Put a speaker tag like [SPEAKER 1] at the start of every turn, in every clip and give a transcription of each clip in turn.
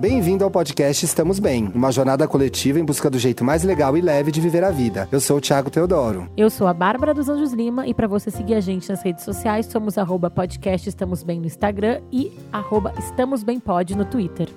[SPEAKER 1] Bem-vindo ao podcast Estamos Bem, uma jornada coletiva em busca do jeito mais legal e leve de viver a vida. Eu sou o Thiago Teodoro.
[SPEAKER 2] Eu sou a Bárbara dos Anjos Lima e para você seguir a gente nas redes sociais, somos arroba podcast Estamos Bem no Instagram e arroba Estamos Bem Pod no Twitter.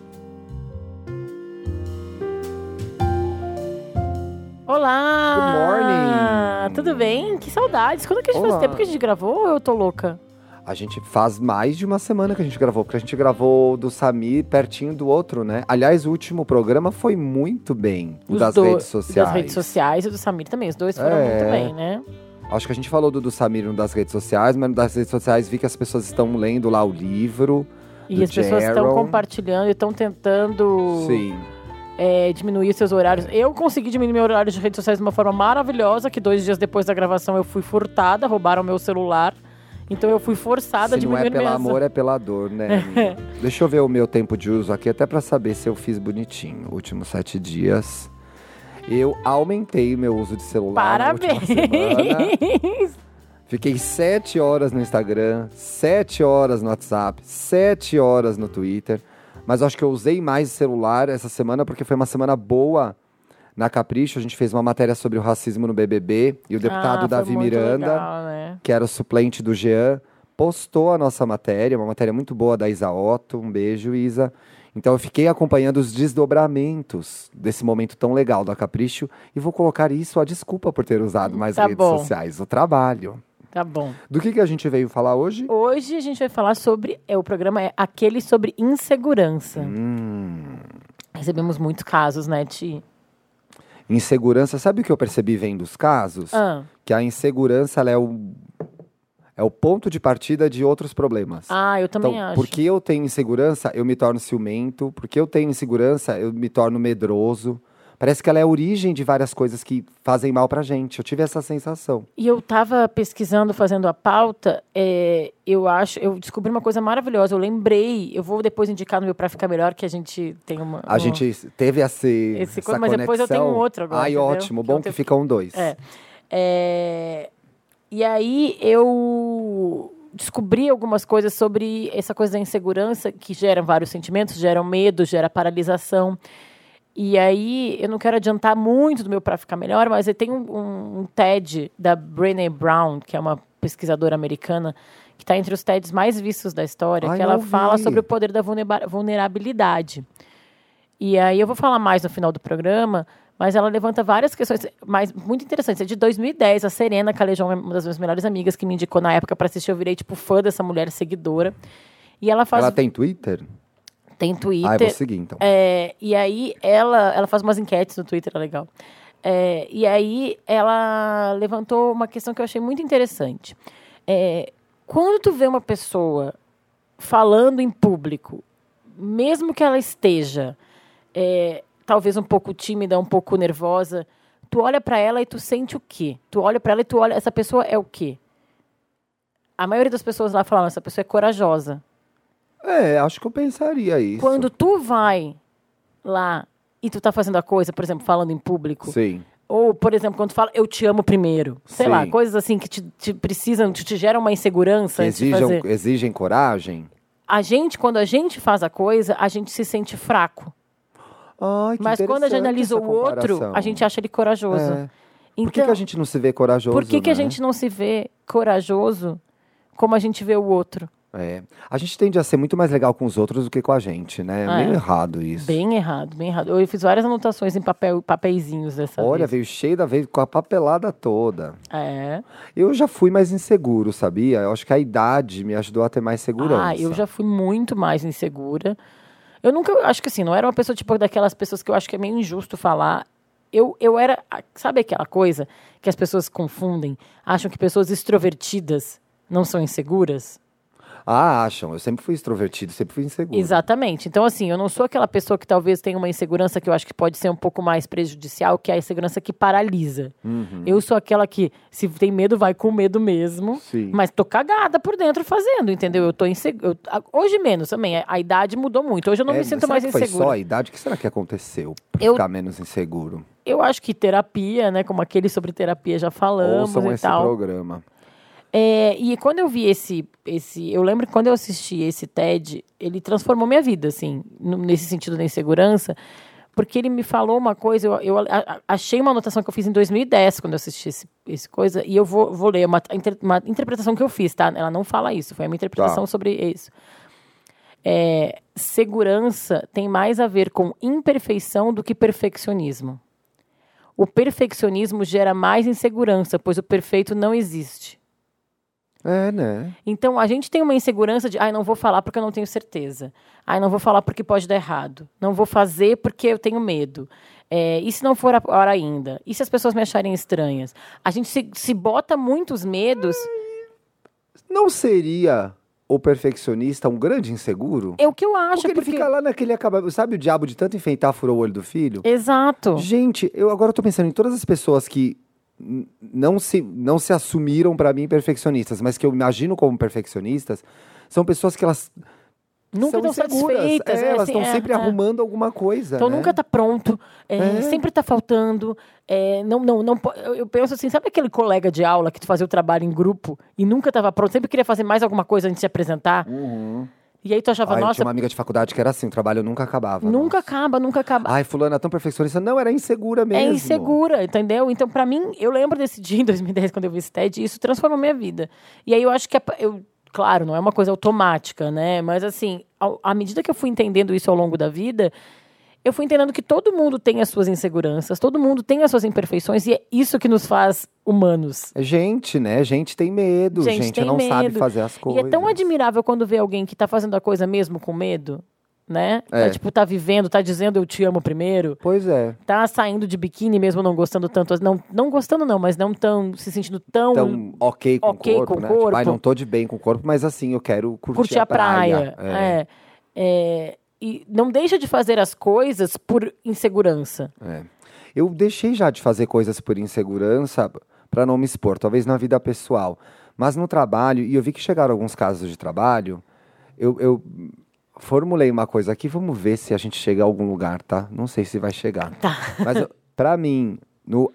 [SPEAKER 2] Olá!
[SPEAKER 1] Good morning!
[SPEAKER 2] Tudo bem? Que saudades! Quando que a gente faz
[SPEAKER 1] Olá.
[SPEAKER 2] tempo que a gente gravou ou eu tô louca?
[SPEAKER 3] A gente faz mais de uma semana que a gente gravou, porque a gente gravou do Samir pertinho do outro, né? Aliás, o último programa foi muito bem, o
[SPEAKER 2] Os
[SPEAKER 3] das
[SPEAKER 2] do-
[SPEAKER 3] redes sociais.
[SPEAKER 2] Das redes sociais e do Samir também. Os dois foram
[SPEAKER 3] É.
[SPEAKER 2] muito bem, né?
[SPEAKER 3] Acho que a gente falou do, do Samir no das redes sociais, mas no das redes sociais vi que as pessoas estão lendo lá o livro.
[SPEAKER 2] E as pessoas estão
[SPEAKER 3] Jaron.
[SPEAKER 2] compartilhando e estão tentando
[SPEAKER 3] Sim.
[SPEAKER 2] é, diminuir seus horários. Eu consegui diminuir meu horário de redes sociais de uma forma maravilhosa, que dois dias depois da gravação eu fui furtada, roubaram meu celular. Então eu fui forçada a
[SPEAKER 3] Se não é
[SPEAKER 2] diminuir
[SPEAKER 3] pelo
[SPEAKER 2] minhas...
[SPEAKER 3] amor, é pela dor, né? amiga? Deixa eu ver o meu tempo de uso aqui, até pra saber se eu fiz bonitinho. Últimos sete dias. Eu aumentei meu uso de celular.
[SPEAKER 2] Parabéns!
[SPEAKER 3] Fiquei sete horas no Instagram, sete horas no WhatsApp, sete horas no Twitter. Mas acho que eu usei mais celular essa semana porque foi uma semana boa na Capricho. A gente fez uma matéria sobre o racismo no BBB e o deputado
[SPEAKER 2] Ah,
[SPEAKER 3] Davi Miranda,
[SPEAKER 2] legal, né?
[SPEAKER 3] que era o suplente do Jean, postou a nossa matéria, uma matéria muito boa da Isa Otto. Um beijo, Isa. Então eu fiquei acompanhando os desdobramentos desse momento tão legal da Capricho e vou colocar isso a desculpa por ter usado mais
[SPEAKER 2] Tá
[SPEAKER 3] redes
[SPEAKER 2] bom.
[SPEAKER 3] sociais, o trabalho.
[SPEAKER 2] Tá bom.
[SPEAKER 3] Do que, que a gente veio falar hoje?
[SPEAKER 2] Hoje a gente vai falar sobre. É, o programa é aquele sobre insegurança.
[SPEAKER 3] Hum,
[SPEAKER 2] Recebemos muitos casos, né, Ti?
[SPEAKER 3] Insegurança, sabe o que eu percebi vendo os casos?
[SPEAKER 2] Ah,
[SPEAKER 3] Que a insegurança é o é o ponto de partida de outros problemas.
[SPEAKER 2] ah eu também
[SPEAKER 3] então,
[SPEAKER 2] acho.
[SPEAKER 3] porque eu tenho insegurança, eu me torno ciumento. Porque eu tenho insegurança, eu me torno medroso. Parece que ela é a origem de várias coisas que fazem mal pra gente. Eu tive essa sensação.
[SPEAKER 2] E eu estava pesquisando, fazendo a pauta, é, eu acho, eu descobri uma coisa maravilhosa. Eu lembrei, eu vou depois indicar no meu pra ficar melhor que a gente tem uma.
[SPEAKER 3] A
[SPEAKER 2] um-
[SPEAKER 3] gente teve essa,
[SPEAKER 2] Esse
[SPEAKER 3] essa
[SPEAKER 2] coisa, mas depois eu tenho um outro agora,
[SPEAKER 3] Ai,
[SPEAKER 2] entendeu?
[SPEAKER 3] ótimo.
[SPEAKER 2] Que
[SPEAKER 3] Bom que ficam dois.
[SPEAKER 2] É. É, E aí eu descobri algumas coisas sobre essa coisa da insegurança que gera vários sentimentos, gera medo, gera paralisação. E aí, eu não quero adiantar muito do meu para ficar melhor, mas tem um, um, um TED da Brené Brown, que é uma pesquisadora americana, que está entre os TEDs mais vistos da história,
[SPEAKER 3] Ai,
[SPEAKER 2] que ela fala
[SPEAKER 3] vi.
[SPEAKER 2] sobre o poder da vulnera- vulnerabilidade. E aí eu vou falar mais no final do programa, mas ela levanta várias questões mais muito interessantes. É de 2010, a Serena Calejão, uma das minhas melhores amigas, que me indicou na época para assistir, eu virei tipo fã dessa mulher seguidora. E ela faz
[SPEAKER 3] Ela tem Twitter?
[SPEAKER 2] Tem Twitter.
[SPEAKER 3] Ah, eu vou seguir então.
[SPEAKER 2] É, e aí ela, ela faz umas enquetes no Twitter, é legal. É, e aí ela levantou uma questão que eu achei muito interessante. É, quando tu vê uma pessoa falando em público, mesmo que ela esteja é, talvez um pouco tímida, um pouco nervosa, tu olha pra ela e tu sente o quê? Tu olha pra ela e tu olha, essa pessoa é o quê? A maioria das pessoas lá falam, essa pessoa é corajosa.
[SPEAKER 3] É, acho que eu pensaria isso.
[SPEAKER 2] Quando tu vai lá e tu tá fazendo a coisa, por exemplo, falando em público,
[SPEAKER 3] Sim.
[SPEAKER 2] ou, por exemplo, quando tu fala eu te amo primeiro, sei
[SPEAKER 3] Sim.
[SPEAKER 2] lá, coisas assim que te, te precisam, te, te geram uma insegurança
[SPEAKER 3] Que
[SPEAKER 2] fazer.
[SPEAKER 3] exigem coragem.
[SPEAKER 2] A gente, quando a gente faz a coisa, a gente se sente fraco.
[SPEAKER 3] Ai, que
[SPEAKER 2] Mas quando a gente analisa o outro, a gente acha ele corajoso.
[SPEAKER 3] É.
[SPEAKER 2] Então,
[SPEAKER 3] Por que, que a gente não se vê corajoso?
[SPEAKER 2] por que, que a
[SPEAKER 3] né?
[SPEAKER 2] gente não se vê corajoso como a gente vê o outro?
[SPEAKER 3] É. A gente tende a ser muito mais legal com os outros do que com a gente, né? É
[SPEAKER 2] Ah,
[SPEAKER 3] meio
[SPEAKER 2] é.
[SPEAKER 3] errado isso.
[SPEAKER 2] Bem errado, bem errado. Eu fiz várias anotações em papel, papeizinhos dessa
[SPEAKER 3] Olha,
[SPEAKER 2] vez.
[SPEAKER 3] veio cheio da vez com a papelada toda.
[SPEAKER 2] É.
[SPEAKER 3] Eu já fui mais inseguro, sabia? Eu acho que a idade me ajudou a ter mais segurança.
[SPEAKER 2] Ah, eu já fui muito mais insegura. Eu nunca, acho que assim, não era uma pessoa tipo daquelas pessoas que eu acho que é meio injusto falar. Eu, eu era, sabe aquela coisa que as pessoas confundem? Acham que pessoas extrovertidas não são inseguras?
[SPEAKER 3] Ah, acham. Eu sempre fui extrovertido, sempre fui inseguro.
[SPEAKER 2] Exatamente. Então, assim, eu não sou aquela pessoa que talvez tenha uma insegurança que eu acho que pode ser um pouco mais prejudicial, que é a insegurança que paralisa.
[SPEAKER 3] Uhum.
[SPEAKER 2] Eu sou aquela que, se tem medo, vai com medo mesmo.
[SPEAKER 3] Sim.
[SPEAKER 2] Mas tô cagada por dentro fazendo, entendeu? Eu tô insegura. Hoje menos também. A, a idade mudou muito. Hoje eu não
[SPEAKER 3] É,
[SPEAKER 2] me sinto mais
[SPEAKER 3] que foi só a idade? O que será que aconteceu pra
[SPEAKER 2] Eu-
[SPEAKER 3] ficar menos inseguro?
[SPEAKER 2] Eu acho que terapia, né? Como aquele sobre terapia já falamos
[SPEAKER 3] Ouçam
[SPEAKER 2] e
[SPEAKER 3] esse
[SPEAKER 2] tal.
[SPEAKER 3] programa.
[SPEAKER 2] É, e quando eu vi esse, esse. Eu lembro que quando eu assisti esse TED, ele transformou minha vida, assim, nesse sentido da insegurança, porque ele me falou uma coisa. Eu, eu a- achei uma anotação que eu fiz em 2010, quando eu assisti esse, esse coisa, e eu vou, vou ler uma, uma interpretação que eu fiz, tá? Ela não fala isso, foi a minha interpretação
[SPEAKER 3] Tá.
[SPEAKER 2] sobre isso. É, segurança tem mais a ver com imperfeição do que perfeccionismo. O perfeccionismo gera mais insegurança, pois o perfeito não existe.
[SPEAKER 3] É, né?
[SPEAKER 2] Então, a gente tem uma insegurança de, ai, não vou falar porque eu não tenho certeza. Ai, não vou falar porque pode dar errado. Não vou fazer porque eu tenho medo. É, e se não for a hora ainda? E se as pessoas me acharem estranhas? A gente se, se bota muitos medos.
[SPEAKER 3] Não seria o perfeccionista um grande inseguro?
[SPEAKER 2] É o que eu acho.
[SPEAKER 3] Porque ele fica lá naquele acaba... Sabe o diabo de tanto enfeitar furou o olho do filho?
[SPEAKER 2] Exato.
[SPEAKER 3] Gente, eu agora tô pensando em todas as pessoas que não se, não se assumiram pra mim perfeccionistas, mas que eu imagino como perfeccionistas, são pessoas que elas
[SPEAKER 2] Nunca estão satisfeitas.
[SPEAKER 3] É,
[SPEAKER 2] é,
[SPEAKER 3] elas
[SPEAKER 2] assim,
[SPEAKER 3] estão
[SPEAKER 2] é,
[SPEAKER 3] sempre
[SPEAKER 2] é.
[SPEAKER 3] arrumando alguma coisa.
[SPEAKER 2] Então
[SPEAKER 3] né?
[SPEAKER 2] nunca tá pronto, é,
[SPEAKER 3] É.
[SPEAKER 2] sempre tá faltando. é, não, não, não, eu, penso assim, sabe aquele colega de aula que tu fazia o trabalho em grupo e nunca tava pronto, sempre queria fazer mais alguma coisa antes de se apresentar? E aí tu achava,
[SPEAKER 3] Ai, eu
[SPEAKER 2] nossa,
[SPEAKER 3] tinha uma amiga de faculdade que era assim, o trabalho nunca acabava.
[SPEAKER 2] nunca
[SPEAKER 3] nossa.
[SPEAKER 2] acaba, nunca acaba.
[SPEAKER 3] Ai, fulana é tão perfeccionista. Não, era insegura mesmo.
[SPEAKER 2] É insegura, entendeu? Então, pra mim, eu lembro desse dia em 2010, quando eu vi esse TED, e isso transformou minha vida. E aí eu acho que, é, eu, claro, não é uma coisa automática, né? Mas, assim, ao- à medida que eu fui entendendo isso ao longo da vida, eu fui entendendo que todo mundo tem as suas inseguranças, todo mundo tem as suas imperfeições, e é isso que nos faz humanos.
[SPEAKER 3] É Gente, né? Gente tem medo. Gente,
[SPEAKER 2] tem
[SPEAKER 3] não sabe
[SPEAKER 2] medo.
[SPEAKER 3] fazer as
[SPEAKER 2] E
[SPEAKER 3] coisas.
[SPEAKER 2] é tão admirável quando vê alguém que tá fazendo a coisa mesmo com medo, né?
[SPEAKER 3] É.
[SPEAKER 2] Tá, tipo, tá vivendo, tá dizendo eu te amo primeiro
[SPEAKER 3] Pois é.
[SPEAKER 2] tá saindo de biquíni mesmo não gostando tanto, não, não gostando não, mas não tão se sentindo tão,
[SPEAKER 3] Então, ok com
[SPEAKER 2] ok
[SPEAKER 3] o corpo,
[SPEAKER 2] com
[SPEAKER 3] né? Tipo, ai,
[SPEAKER 2] corpo.
[SPEAKER 3] não tô de bem com o corpo, mas assim, eu quero curtir,
[SPEAKER 2] curtir a praia.
[SPEAKER 3] É.
[SPEAKER 2] É. É, e não deixa de fazer as coisas por insegurança.
[SPEAKER 3] É. Eu deixei já de fazer coisas por insegurança para não me expor, talvez na vida pessoal. Mas no trabalho, e eu vi que chegaram alguns casos de trabalho, eu, eu formulei uma coisa aqui, vamos ver se a gente chega a algum lugar, tá? Não sei se vai chegar.
[SPEAKER 2] Tá.
[SPEAKER 3] Mas pra mim, no,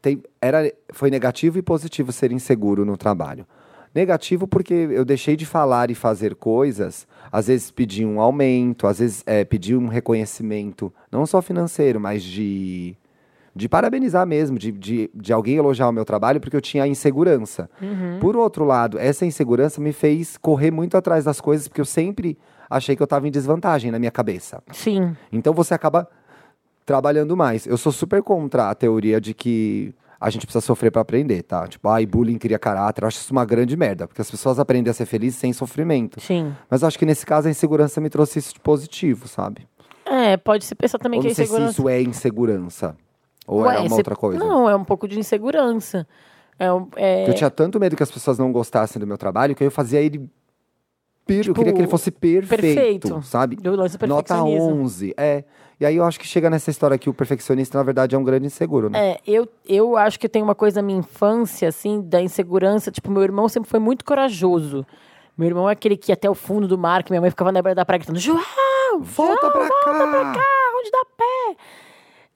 [SPEAKER 3] tem, era, foi negativo e positivo ser inseguro no trabalho. Negativo porque eu deixei de falar e fazer coisas, às vezes pedir um aumento, às vezes é, pedir um reconhecimento, não só financeiro, mas de, de parabenizar mesmo, de, de, de alguém elogiar o meu trabalho, porque eu tinha insegurança. Por outro lado, essa insegurança me fez correr muito atrás das coisas, porque eu sempre achei que eu estava em desvantagem na minha cabeça.
[SPEAKER 2] Sim.
[SPEAKER 3] Então você acaba trabalhando mais. Eu sou super contra a teoria de que a gente precisa sofrer pra aprender, tá? Tipo, ai, bullying cria caráter. Eu acho isso uma grande merda, porque as pessoas aprendem a ser felizes sem sofrimento.
[SPEAKER 2] Sim.
[SPEAKER 3] Mas eu acho que nesse caso a insegurança me trouxe isso de positivo, sabe?
[SPEAKER 2] É, pode se pensar também
[SPEAKER 3] Ou
[SPEAKER 2] que
[SPEAKER 3] não sei se
[SPEAKER 2] insegurança.
[SPEAKER 3] isso é insegurança. Ou
[SPEAKER 2] Ué,
[SPEAKER 3] é uma outra coisa.
[SPEAKER 2] Não, é um pouco de insegurança. É, é-
[SPEAKER 3] Eu tinha tanto medo que as pessoas não gostassem do meu trabalho que eu fazia ele. eu
[SPEAKER 2] Tipo,
[SPEAKER 3] queria que ele fosse perfeito,
[SPEAKER 2] perfeito.
[SPEAKER 3] sabe? Nota
[SPEAKER 2] perfeccionismo.
[SPEAKER 3] 11. É. E aí eu acho que chega nessa história que o perfeccionista, na verdade, é um grande inseguro, né?
[SPEAKER 2] É, eu, eu acho que tem uma coisa da minha infância, assim, da insegurança. Tipo, meu irmão sempre foi muito corajoso. Meu irmão é aquele que ia até o fundo do mar, que minha mãe ficava na beira da praia gritando, João,
[SPEAKER 3] Volta
[SPEAKER 2] João,
[SPEAKER 3] pra
[SPEAKER 2] volta
[SPEAKER 3] cá!"
[SPEAKER 2] pra cá, onde dá pé.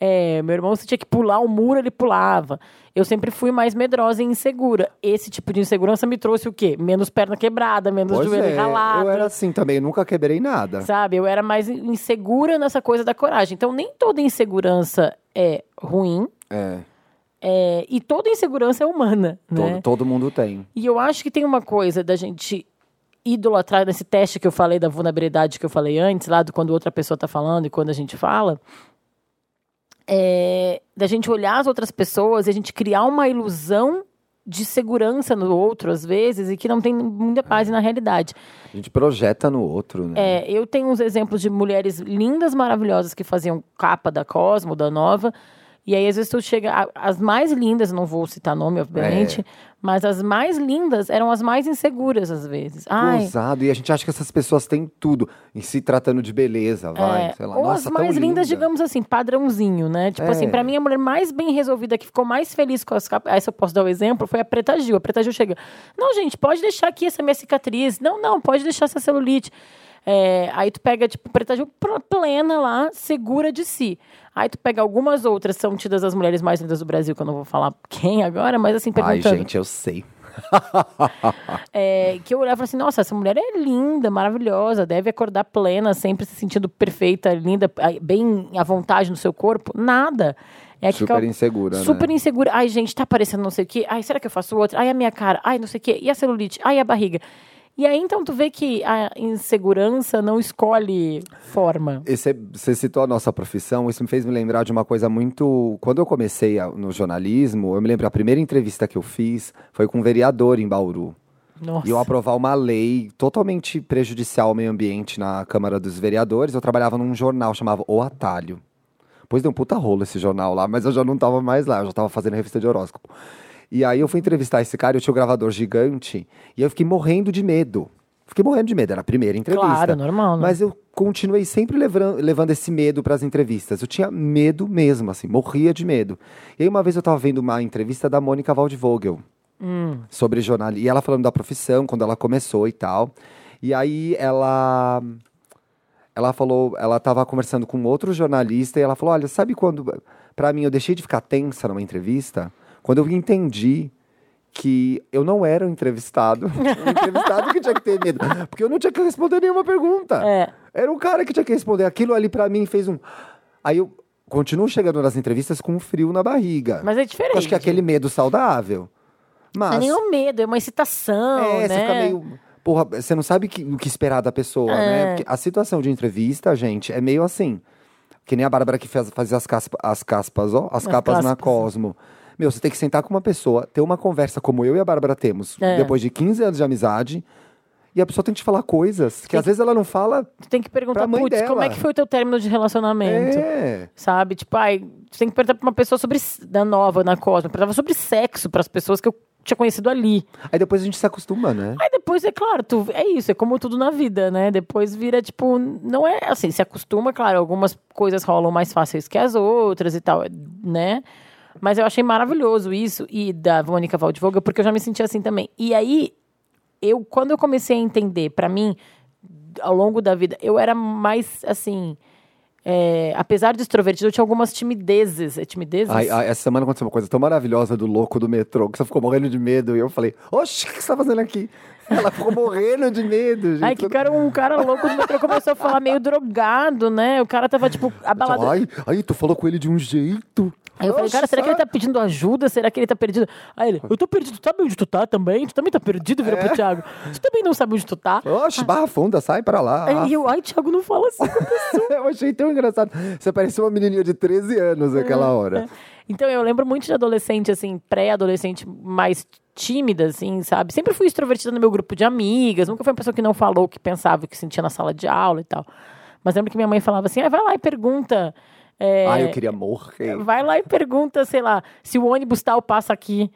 [SPEAKER 2] É, meu irmão, se tinha que pular um muro, ele pulava. Eu sempre fui mais medrosa e insegura. Esse tipo de insegurança me trouxe o quê? Menos perna quebrada, menos
[SPEAKER 3] Pois
[SPEAKER 2] joelho
[SPEAKER 3] é,
[SPEAKER 2] ralado.
[SPEAKER 3] eu era assim também, nunca quebrei nada.
[SPEAKER 2] Sabe? Eu era mais insegura nessa coisa da coragem. Então, nem toda insegurança é ruim.
[SPEAKER 3] É,
[SPEAKER 2] é, e toda insegurança é humana,
[SPEAKER 3] todo,
[SPEAKER 2] né?
[SPEAKER 3] todo mundo tem.
[SPEAKER 2] E eu acho que tem uma coisa da gente idolatrar nesse teste que eu falei da vulnerabilidade que eu falei antes, lá do quando outra pessoa tá falando e quando a gente fala, é, da gente olhar as outras pessoas e a gente criar uma ilusão de segurança no outro, às vezes, e que não tem muita base na realidade.
[SPEAKER 3] A gente projeta no outro, né?
[SPEAKER 2] É, eu tenho uns exemplos de mulheres lindas, maravilhosas que faziam capa da Cosmo, da Nova. E aí, às vezes, tu chega. As mais lindas, não vou citar nome, obviamente,
[SPEAKER 3] É.
[SPEAKER 2] mas as mais lindas eram as mais inseguras, às vezes. Ai,
[SPEAKER 3] Ousado. E a gente acha que essas pessoas têm tudo. Em se tratando de beleza, vai.
[SPEAKER 2] é,
[SPEAKER 3] sei lá.
[SPEAKER 2] ou
[SPEAKER 3] Nossa,
[SPEAKER 2] as mais lindas,
[SPEAKER 3] linda.
[SPEAKER 2] digamos assim, padrãozinho, né? Tipo
[SPEAKER 3] É.
[SPEAKER 2] assim, pra mim, a mulher mais bem resolvida, que ficou mais feliz com as capas. Essa eu posso dar o exemplo, foi a Preta Gil. A Preta Gil chega. Não, gente, pode deixar aqui essa minha cicatriz. Não, não, pode deixar essa celulite. É, aí tu pega, tipo, Preta plena lá, segura de si. Aí tu pega algumas outras, são tidas as mulheres mais lindas do Brasil, que eu não vou falar quem agora, mas assim,
[SPEAKER 3] Ai,
[SPEAKER 2] perguntando.
[SPEAKER 3] gente, eu sei.
[SPEAKER 2] É, que eu olhava e assim, nossa, essa mulher é linda, maravilhosa, deve acordar plena, sempre se sentindo perfeita, linda, ai, bem à vontade no seu corpo. Nada. É
[SPEAKER 3] Super
[SPEAKER 2] cal-
[SPEAKER 3] insegura, né?
[SPEAKER 2] Super insegura. Ai, gente, tá parecendo não sei o quê. Ai, será que eu faço outra? Ai, a minha cara. Ai, não sei o quê. E a celulite? Ai, a barriga. E aí, então, tu vê que a insegurança não escolhe forma.
[SPEAKER 3] E Você citou a nossa profissão, isso me fez me lembrar de uma coisa muito. Quando eu comecei a- no jornalismo, eu me lembro a primeira entrevista que eu fiz foi com um vereador em Bauru.
[SPEAKER 2] Nossa.
[SPEAKER 3] E eu aprovar uma lei totalmente prejudicial ao meio ambiente na Câmara dos Vereadores. Eu trabalhava num jornal chamado O Atalho. Depois deu um puta rolo esse jornal lá, mas eu já não tava mais lá, eu já tava fazendo revista de horóscopo. E aí eu fui entrevistar esse cara, eu tinha um gravador gigante, e eu fiquei morrendo de medo. Fiquei morrendo de medo, era a primeira entrevista.
[SPEAKER 2] Claro, normal, né?
[SPEAKER 3] Mas eu continuei sempre levando, levando esse medo para as entrevistas. Eu tinha medo mesmo, assim, morria de medo. E aí uma vez eu tava vendo uma entrevista da Mônica Waldvogel sobre jornalismo. E ela falando da profissão, quando ela começou e tal. E aí ela. Ela falou, ela estava conversando com outro jornalista e ela falou: Olha, sabe quando. Para mim, eu deixei de ficar tensa numa entrevista? Quando eu entendi que eu não era o entrevistado. o entrevistado que tinha que ter medo. Porque eu não tinha que responder nenhuma pergunta.
[SPEAKER 2] É.
[SPEAKER 3] Era o cara que tinha que responder. Aquilo ali pra mim fez um. Aí eu continuo chegando nas entrevistas com um frio na barriga.
[SPEAKER 2] Mas é diferente.
[SPEAKER 3] Acho que é aquele medo saudável.
[SPEAKER 2] Não
[SPEAKER 3] Mas.
[SPEAKER 2] é nenhum medo, é uma excitação,
[SPEAKER 3] É,
[SPEAKER 2] né?
[SPEAKER 3] você fica meio. Porra, você não sabe que- o que esperar da pessoa,
[SPEAKER 2] É.
[SPEAKER 3] né? Porque a situação de entrevista, gente, é meio assim. Que nem a Bárbara que faz, fazia as, caspa- as caspas, ó, as,
[SPEAKER 2] As
[SPEAKER 3] capas na
[SPEAKER 2] caspas.
[SPEAKER 3] Cosmo. Meu, você tem que sentar com uma pessoa, ter uma conversa como eu e a Bárbara temos,
[SPEAKER 2] É.
[SPEAKER 3] depois de 15 anos de amizade, e a pessoa tem que te falar coisas que
[SPEAKER 2] Tem
[SPEAKER 3] às vezes ela não fala.
[SPEAKER 2] Tu tem que perguntar, putz, como é que foi o teu término de relacionamento?
[SPEAKER 3] É.
[SPEAKER 2] Sabe? Tipo, ai, tu tem que perguntar pra uma pessoa sobre. Da nova, na Cosmo. Perguntava sobre sexo pras pessoas que eu tinha conhecido ali.
[SPEAKER 3] Aí depois a gente se acostuma, né?
[SPEAKER 2] Aí depois, é claro, tu, é isso, é como tudo na vida, né? Depois vira, tipo, não é assim, se acostuma, claro, algumas coisas rolam mais fáceis que as outras e tal, né? Mas eu achei maravilhoso isso, e da Mônica Waldvogel, porque eu já me senti assim também. E aí, eu, quando eu comecei a entender, pra mim, ao longo da vida, eu era mais, assim... é, apesar de extrovertido, eu tinha algumas timidezes. É timidezes?
[SPEAKER 3] Ai, ai, essa semana aconteceu uma coisa tão maravilhosa do louco do metrô, que você ficou morrendo de medo. E eu falei, oxe, o que você tá fazendo aqui? Ela ficou morrendo de medo, gente.
[SPEAKER 2] Ai, que cara, um cara louco do metrô começou a falar meio drogado, né? O cara tava, tipo, abalado.
[SPEAKER 3] Ai, ai, tu falou com ele de um jeito.
[SPEAKER 2] Aí eu falei, cara, será que ele tá pedindo ajuda? Será que ele tá perdido? Aí ele, eu tô perdido, tu sabe onde tu tá também? Tu também tá perdido, vira
[SPEAKER 3] É.
[SPEAKER 2] pro Thiago. Tu também não sabe onde tu tá?
[SPEAKER 3] Oxe, barra funda, sai pra lá.
[SPEAKER 2] Aí eu, ai, Thiago, não fala assim com a pessoa.
[SPEAKER 3] eu achei tão engraçado. Você parecia uma menininha de 13 anos naquela hora.
[SPEAKER 2] Então, eu lembro muito de adolescente, assim, pré-adolescente mais tímida, assim, sabe? Sempre fui extrovertida no meu grupo de amigas, nunca fui uma pessoa que não falou o que pensava, o que sentia na sala de aula e tal. Mas lembro que minha mãe falava assim, ah, vai lá e pergunta... é,
[SPEAKER 3] Ai, eu queria morrer.
[SPEAKER 2] Vai lá e pergunta, sei lá, se o ônibus tal passa aqui.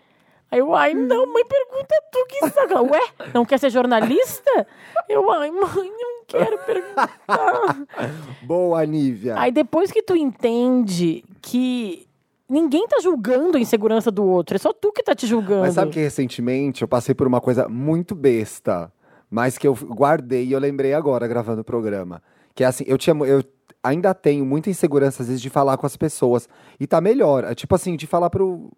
[SPEAKER 2] Aí eu, ai, não, mãe, pergunta tu que sabe. Ué, não quer ser jornalista? Eu, ai, mãe, não quero perguntar.
[SPEAKER 3] Boa, Nívia.
[SPEAKER 2] Aí depois que tu entende que ninguém tá julgando a insegurança do outro, é só tu que tá te julgando.
[SPEAKER 3] Mas sabe que recentemente eu passei por uma coisa muito besta, mas que eu guardei e eu lembrei agora gravando o programa. Que é assim, eu tinha. Eu ainda tenho muita insegurança, às vezes, de falar com as pessoas. E tá melhor. É tipo assim, de falar pro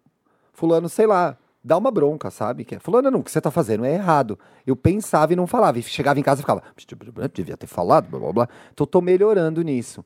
[SPEAKER 3] fulano, sei lá, dá uma bronca, sabe? Que é, fulano, não, o que você tá fazendo é errado. Eu pensava e não falava. E chegava em casa e ficava, devia ter falado, blá blá blá. Então tô melhorando nisso.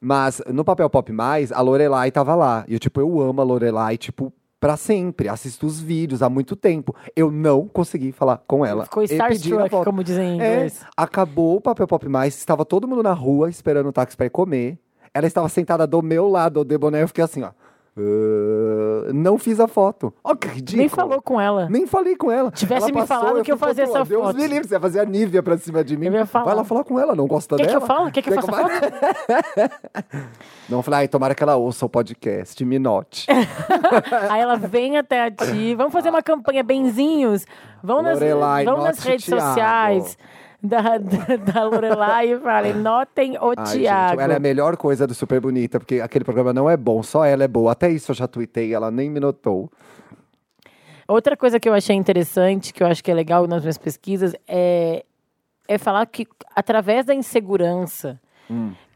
[SPEAKER 3] Mas no Papel Pop Mais, a Lorelai tava lá. E eu, tipo, eu amo a Lorelai, tipo, pra sempre. Assisto os vídeos há muito tempo. Eu não consegui falar com ela.
[SPEAKER 2] Ficou starstruck, como dizem em
[SPEAKER 3] É,
[SPEAKER 2] inglês.
[SPEAKER 3] acabou o Papel Pop Mais, estava todo mundo na rua esperando o táxi pra ir comer. Ela estava sentada do meu lado, o deboné, eu fiquei assim, ó. "Ah", não fiz a foto. Ó, que ridículo.
[SPEAKER 2] Nem falou com ela.
[SPEAKER 3] Nem falei com ela.
[SPEAKER 2] Tivesse
[SPEAKER 3] Ela
[SPEAKER 2] me
[SPEAKER 3] passou,
[SPEAKER 2] falado que eu fazia
[SPEAKER 3] foto-
[SPEAKER 2] essa
[SPEAKER 3] Deus
[SPEAKER 2] foto.
[SPEAKER 3] me livre, você ia fazer a Nívia pra cima de mim.
[SPEAKER 2] Eu ia falar.
[SPEAKER 3] Vai lá falar com ela, não gosta
[SPEAKER 2] Quer que
[SPEAKER 3] dela?
[SPEAKER 2] eu fale? Quer que eu faça
[SPEAKER 3] fa- Não, eu falei, ai, tomara que ela ouça o podcast, me note.
[SPEAKER 2] Aí ela vem até a ti. Vamos fazer uma campanha, benzinhos. Vão nas,
[SPEAKER 3] Lorelai,
[SPEAKER 2] vão nas redes
[SPEAKER 3] Thiago.
[SPEAKER 2] sociais da, da, da Lorelai e falem, notem o
[SPEAKER 3] Ai,
[SPEAKER 2] Tiago.
[SPEAKER 3] gente, ela é a melhor coisa do Super Bonita, porque aquele programa não é bom, só ela é boa. Até isso eu já tuitei, ela nem me notou.
[SPEAKER 2] Outra coisa que eu achei interessante, que eu acho que é legal nas minhas pesquisas, é, é falar que através da insegurança,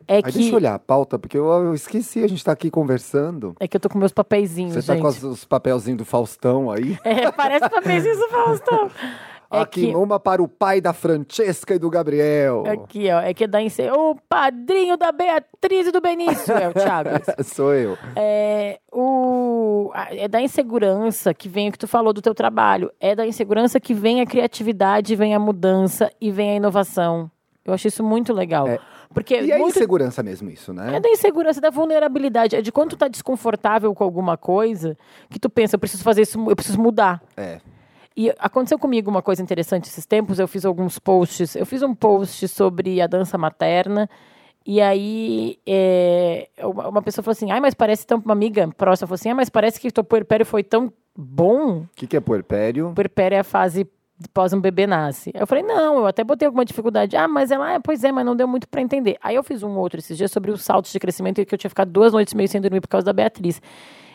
[SPEAKER 2] é
[SPEAKER 3] Aí
[SPEAKER 2] que.
[SPEAKER 3] deixa eu olhar a pauta, porque eu, eu esqueci, a gente tá aqui conversando.
[SPEAKER 2] É que eu tô com meus papeizinhos,
[SPEAKER 3] Você
[SPEAKER 2] gente.
[SPEAKER 3] tá com as- os papelzinhos do Faustão aí?
[SPEAKER 2] É, parece papeizinho do Faustão. É
[SPEAKER 3] aqui
[SPEAKER 2] que,
[SPEAKER 3] uma para o pai da Francesca e do Gabriel.
[SPEAKER 2] aqui, ó, é que dá em ser o padrinho da Beatriz e do Benício, é o Thiago.
[SPEAKER 3] Sou eu.
[SPEAKER 2] É, o, é da insegurança que vem o que tu falou do teu trabalho. É da insegurança que vem a criatividade, vem a mudança e vem a inovação. Eu acho isso muito legal.
[SPEAKER 3] É.
[SPEAKER 2] Porque
[SPEAKER 3] E é
[SPEAKER 2] muito
[SPEAKER 3] insegurança mesmo isso, né?
[SPEAKER 2] é da insegurança, da vulnerabilidade. É de quando tu tá desconfortável com alguma coisa, que tu pensa, eu preciso fazer isso, eu preciso mudar.
[SPEAKER 3] É.
[SPEAKER 2] E aconteceu comigo uma coisa interessante esses tempos. Eu fiz alguns posts. Eu fiz um post sobre a dança materna. E aí, é, uma pessoa falou assim: ai, mas parece tão. Uma amiga próxima falou assim: ai, mas parece que teu puerpério foi tão bom.
[SPEAKER 3] O que, que é puerpério?
[SPEAKER 2] Puerpério é a fase pós um bebê nasce. Eu falei: não, eu até botei alguma dificuldade. Ah, mas ela, ah, pois é, mas não deu muito pra entender. Aí eu fiz um outro esses dias sobre os saltos de crescimento e que eu tinha ficado duas noites meio sem dormir por causa da Beatriz.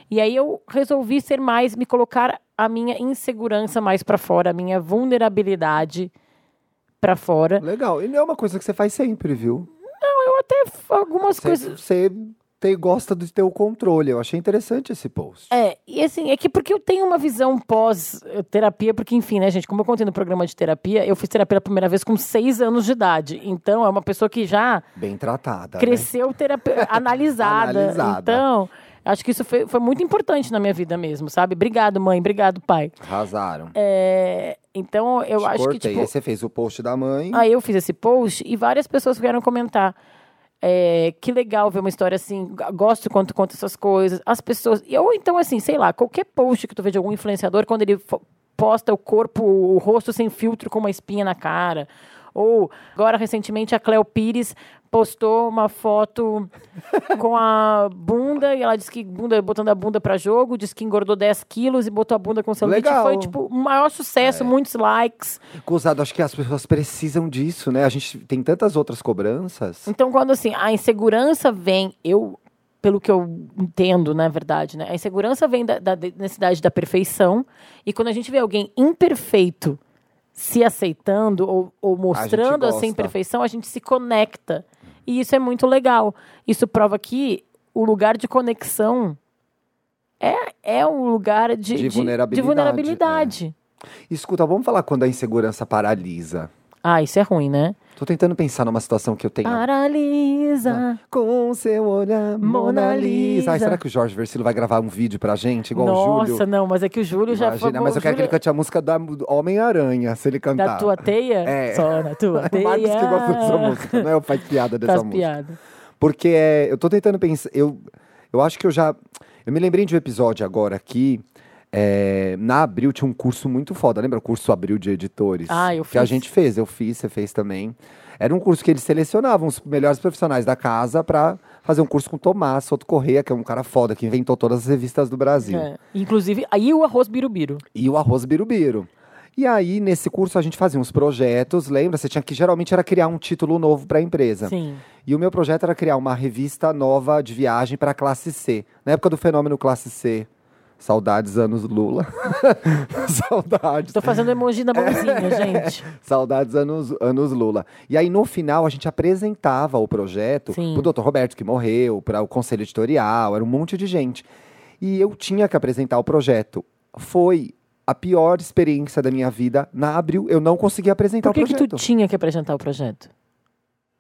[SPEAKER 2] E aí eu resolvi ser mais, me colocar a minha insegurança mais pra fora, a minha vulnerabilidade pra fora.
[SPEAKER 3] Legal. E não é uma coisa que você faz sempre, viu?
[SPEAKER 2] Eu até algumas
[SPEAKER 3] Você,
[SPEAKER 2] coisas.
[SPEAKER 3] você tem, gosta de ter o controle. Eu achei interessante esse post.
[SPEAKER 2] É, e assim, é que porque eu tenho uma visão pós-terapia, porque, enfim, né, gente, como eu contei no programa de terapia, eu fiz terapia pela primeira vez com seis anos de idade. Então, é uma pessoa que já
[SPEAKER 3] Bem tratada. né?
[SPEAKER 2] cresceu terapia, analisada.
[SPEAKER 3] Analisada.
[SPEAKER 2] Então, acho que isso foi, foi muito importante na minha vida mesmo, sabe? Obrigado, mãe, obrigado, pai.
[SPEAKER 3] Arrasaram.
[SPEAKER 2] É, então, eu
[SPEAKER 3] Te
[SPEAKER 2] acho
[SPEAKER 3] cortei.
[SPEAKER 2] que, tipo,
[SPEAKER 3] Aí você fez o post da mãe.
[SPEAKER 2] Aí eu fiz esse post e várias pessoas vieram comentar. é, que legal ver uma história assim. Gosto quando tu conta essas coisas. As pessoas. e Ou então, assim, sei lá, qualquer post que tu vê de algum influenciador, quando ele posta o corpo, o rosto sem filtro com uma espinha na cara. Ou, agora, recentemente, a Cleo Pires postou uma foto com a bunda e ela disse que bunda, botando a bunda pra jogo, disse que engordou 10 quilos e botou a bunda com celulite.
[SPEAKER 3] Legal.
[SPEAKER 2] Foi, tipo, o maior sucesso, muitos likes.
[SPEAKER 3] Gozado, acho que as pessoas precisam disso, né? A gente tem tantas outras cobranças.
[SPEAKER 2] Então, quando assim, a insegurança vem, eu, pelo que eu entendo, na verdade, né? A insegurança vem da, da necessidade da perfeição. E quando a gente vê alguém imperfeito se aceitando ou, ou mostrando essa imperfeição, a gente se conecta. E isso é muito legal. Isso prova que o lugar de conexão é, é um lugar de,
[SPEAKER 3] De vulnerabilidade,
[SPEAKER 2] de vulnerabilidade.
[SPEAKER 3] Escuta, vamos falar quando a insegurança paralisa.
[SPEAKER 2] Ah, isso é ruim, né?
[SPEAKER 3] Tô tentando pensar numa situação que eu tenho.
[SPEAKER 2] Paralisa.
[SPEAKER 3] Com seu olhar, Mona, Lisa. Ai, será que o Jorge Versilo vai gravar um vídeo pra gente, igual o
[SPEAKER 2] Nossa,
[SPEAKER 3] Júlio?
[SPEAKER 2] não, mas é que o Júlio já foi.
[SPEAKER 3] Imagina, mas eu quero que ele cante a música da Homem-Aranha, se ele cantar.
[SPEAKER 2] Da tua teia?
[SPEAKER 3] É.
[SPEAKER 2] Só na tua
[SPEAKER 3] O
[SPEAKER 2] teia.
[SPEAKER 3] Marcos que gosta dessa música, não é? Faz piada dessa
[SPEAKER 2] Faz
[SPEAKER 3] música.
[SPEAKER 2] piada.
[SPEAKER 3] Porque é, eu tô tentando pensar. Eu, eu acho que eu já. Eu me lembrei de um episódio agora aqui. É, na Abril tinha um curso muito foda. Lembra o curso Abril de Editores?
[SPEAKER 2] Ah, eu
[SPEAKER 3] Que a
[SPEAKER 2] fiz.
[SPEAKER 3] gente fez, eu fiz, você fez também. Era um curso que eles selecionavam os melhores profissionais da casa pra fazer um curso com o Tomás Soto Correia, que é um cara foda, que inventou todas as revistas do Brasil.
[SPEAKER 2] É. Inclusive, aí o arroz birubiru.
[SPEAKER 3] E o arroz birubiru. E aí, nesse curso, a gente fazia uns projetos, lembra? Você tinha que geralmente era criar um título novo para a empresa.
[SPEAKER 2] Sim.
[SPEAKER 3] E o meu projeto era criar uma revista nova de viagem para a classe C. Na época do fenômeno classe C. Saudades anos Lula. Saudades.
[SPEAKER 2] Tô fazendo emoji na mãozinha, gente.
[SPEAKER 3] Saudades anos, anos Lula. E aí, no final, a gente apresentava o projeto
[SPEAKER 2] Sim.
[SPEAKER 3] pro doutor Roberto, que morreu, para o conselho editorial, era um monte de gente. E eu tinha que apresentar o projeto. Foi a pior experiência da minha vida na Abril. Eu não consegui apresentar
[SPEAKER 2] Por que,
[SPEAKER 3] o
[SPEAKER 2] que
[SPEAKER 3] projeto.
[SPEAKER 2] tu tinha que apresentar o projeto?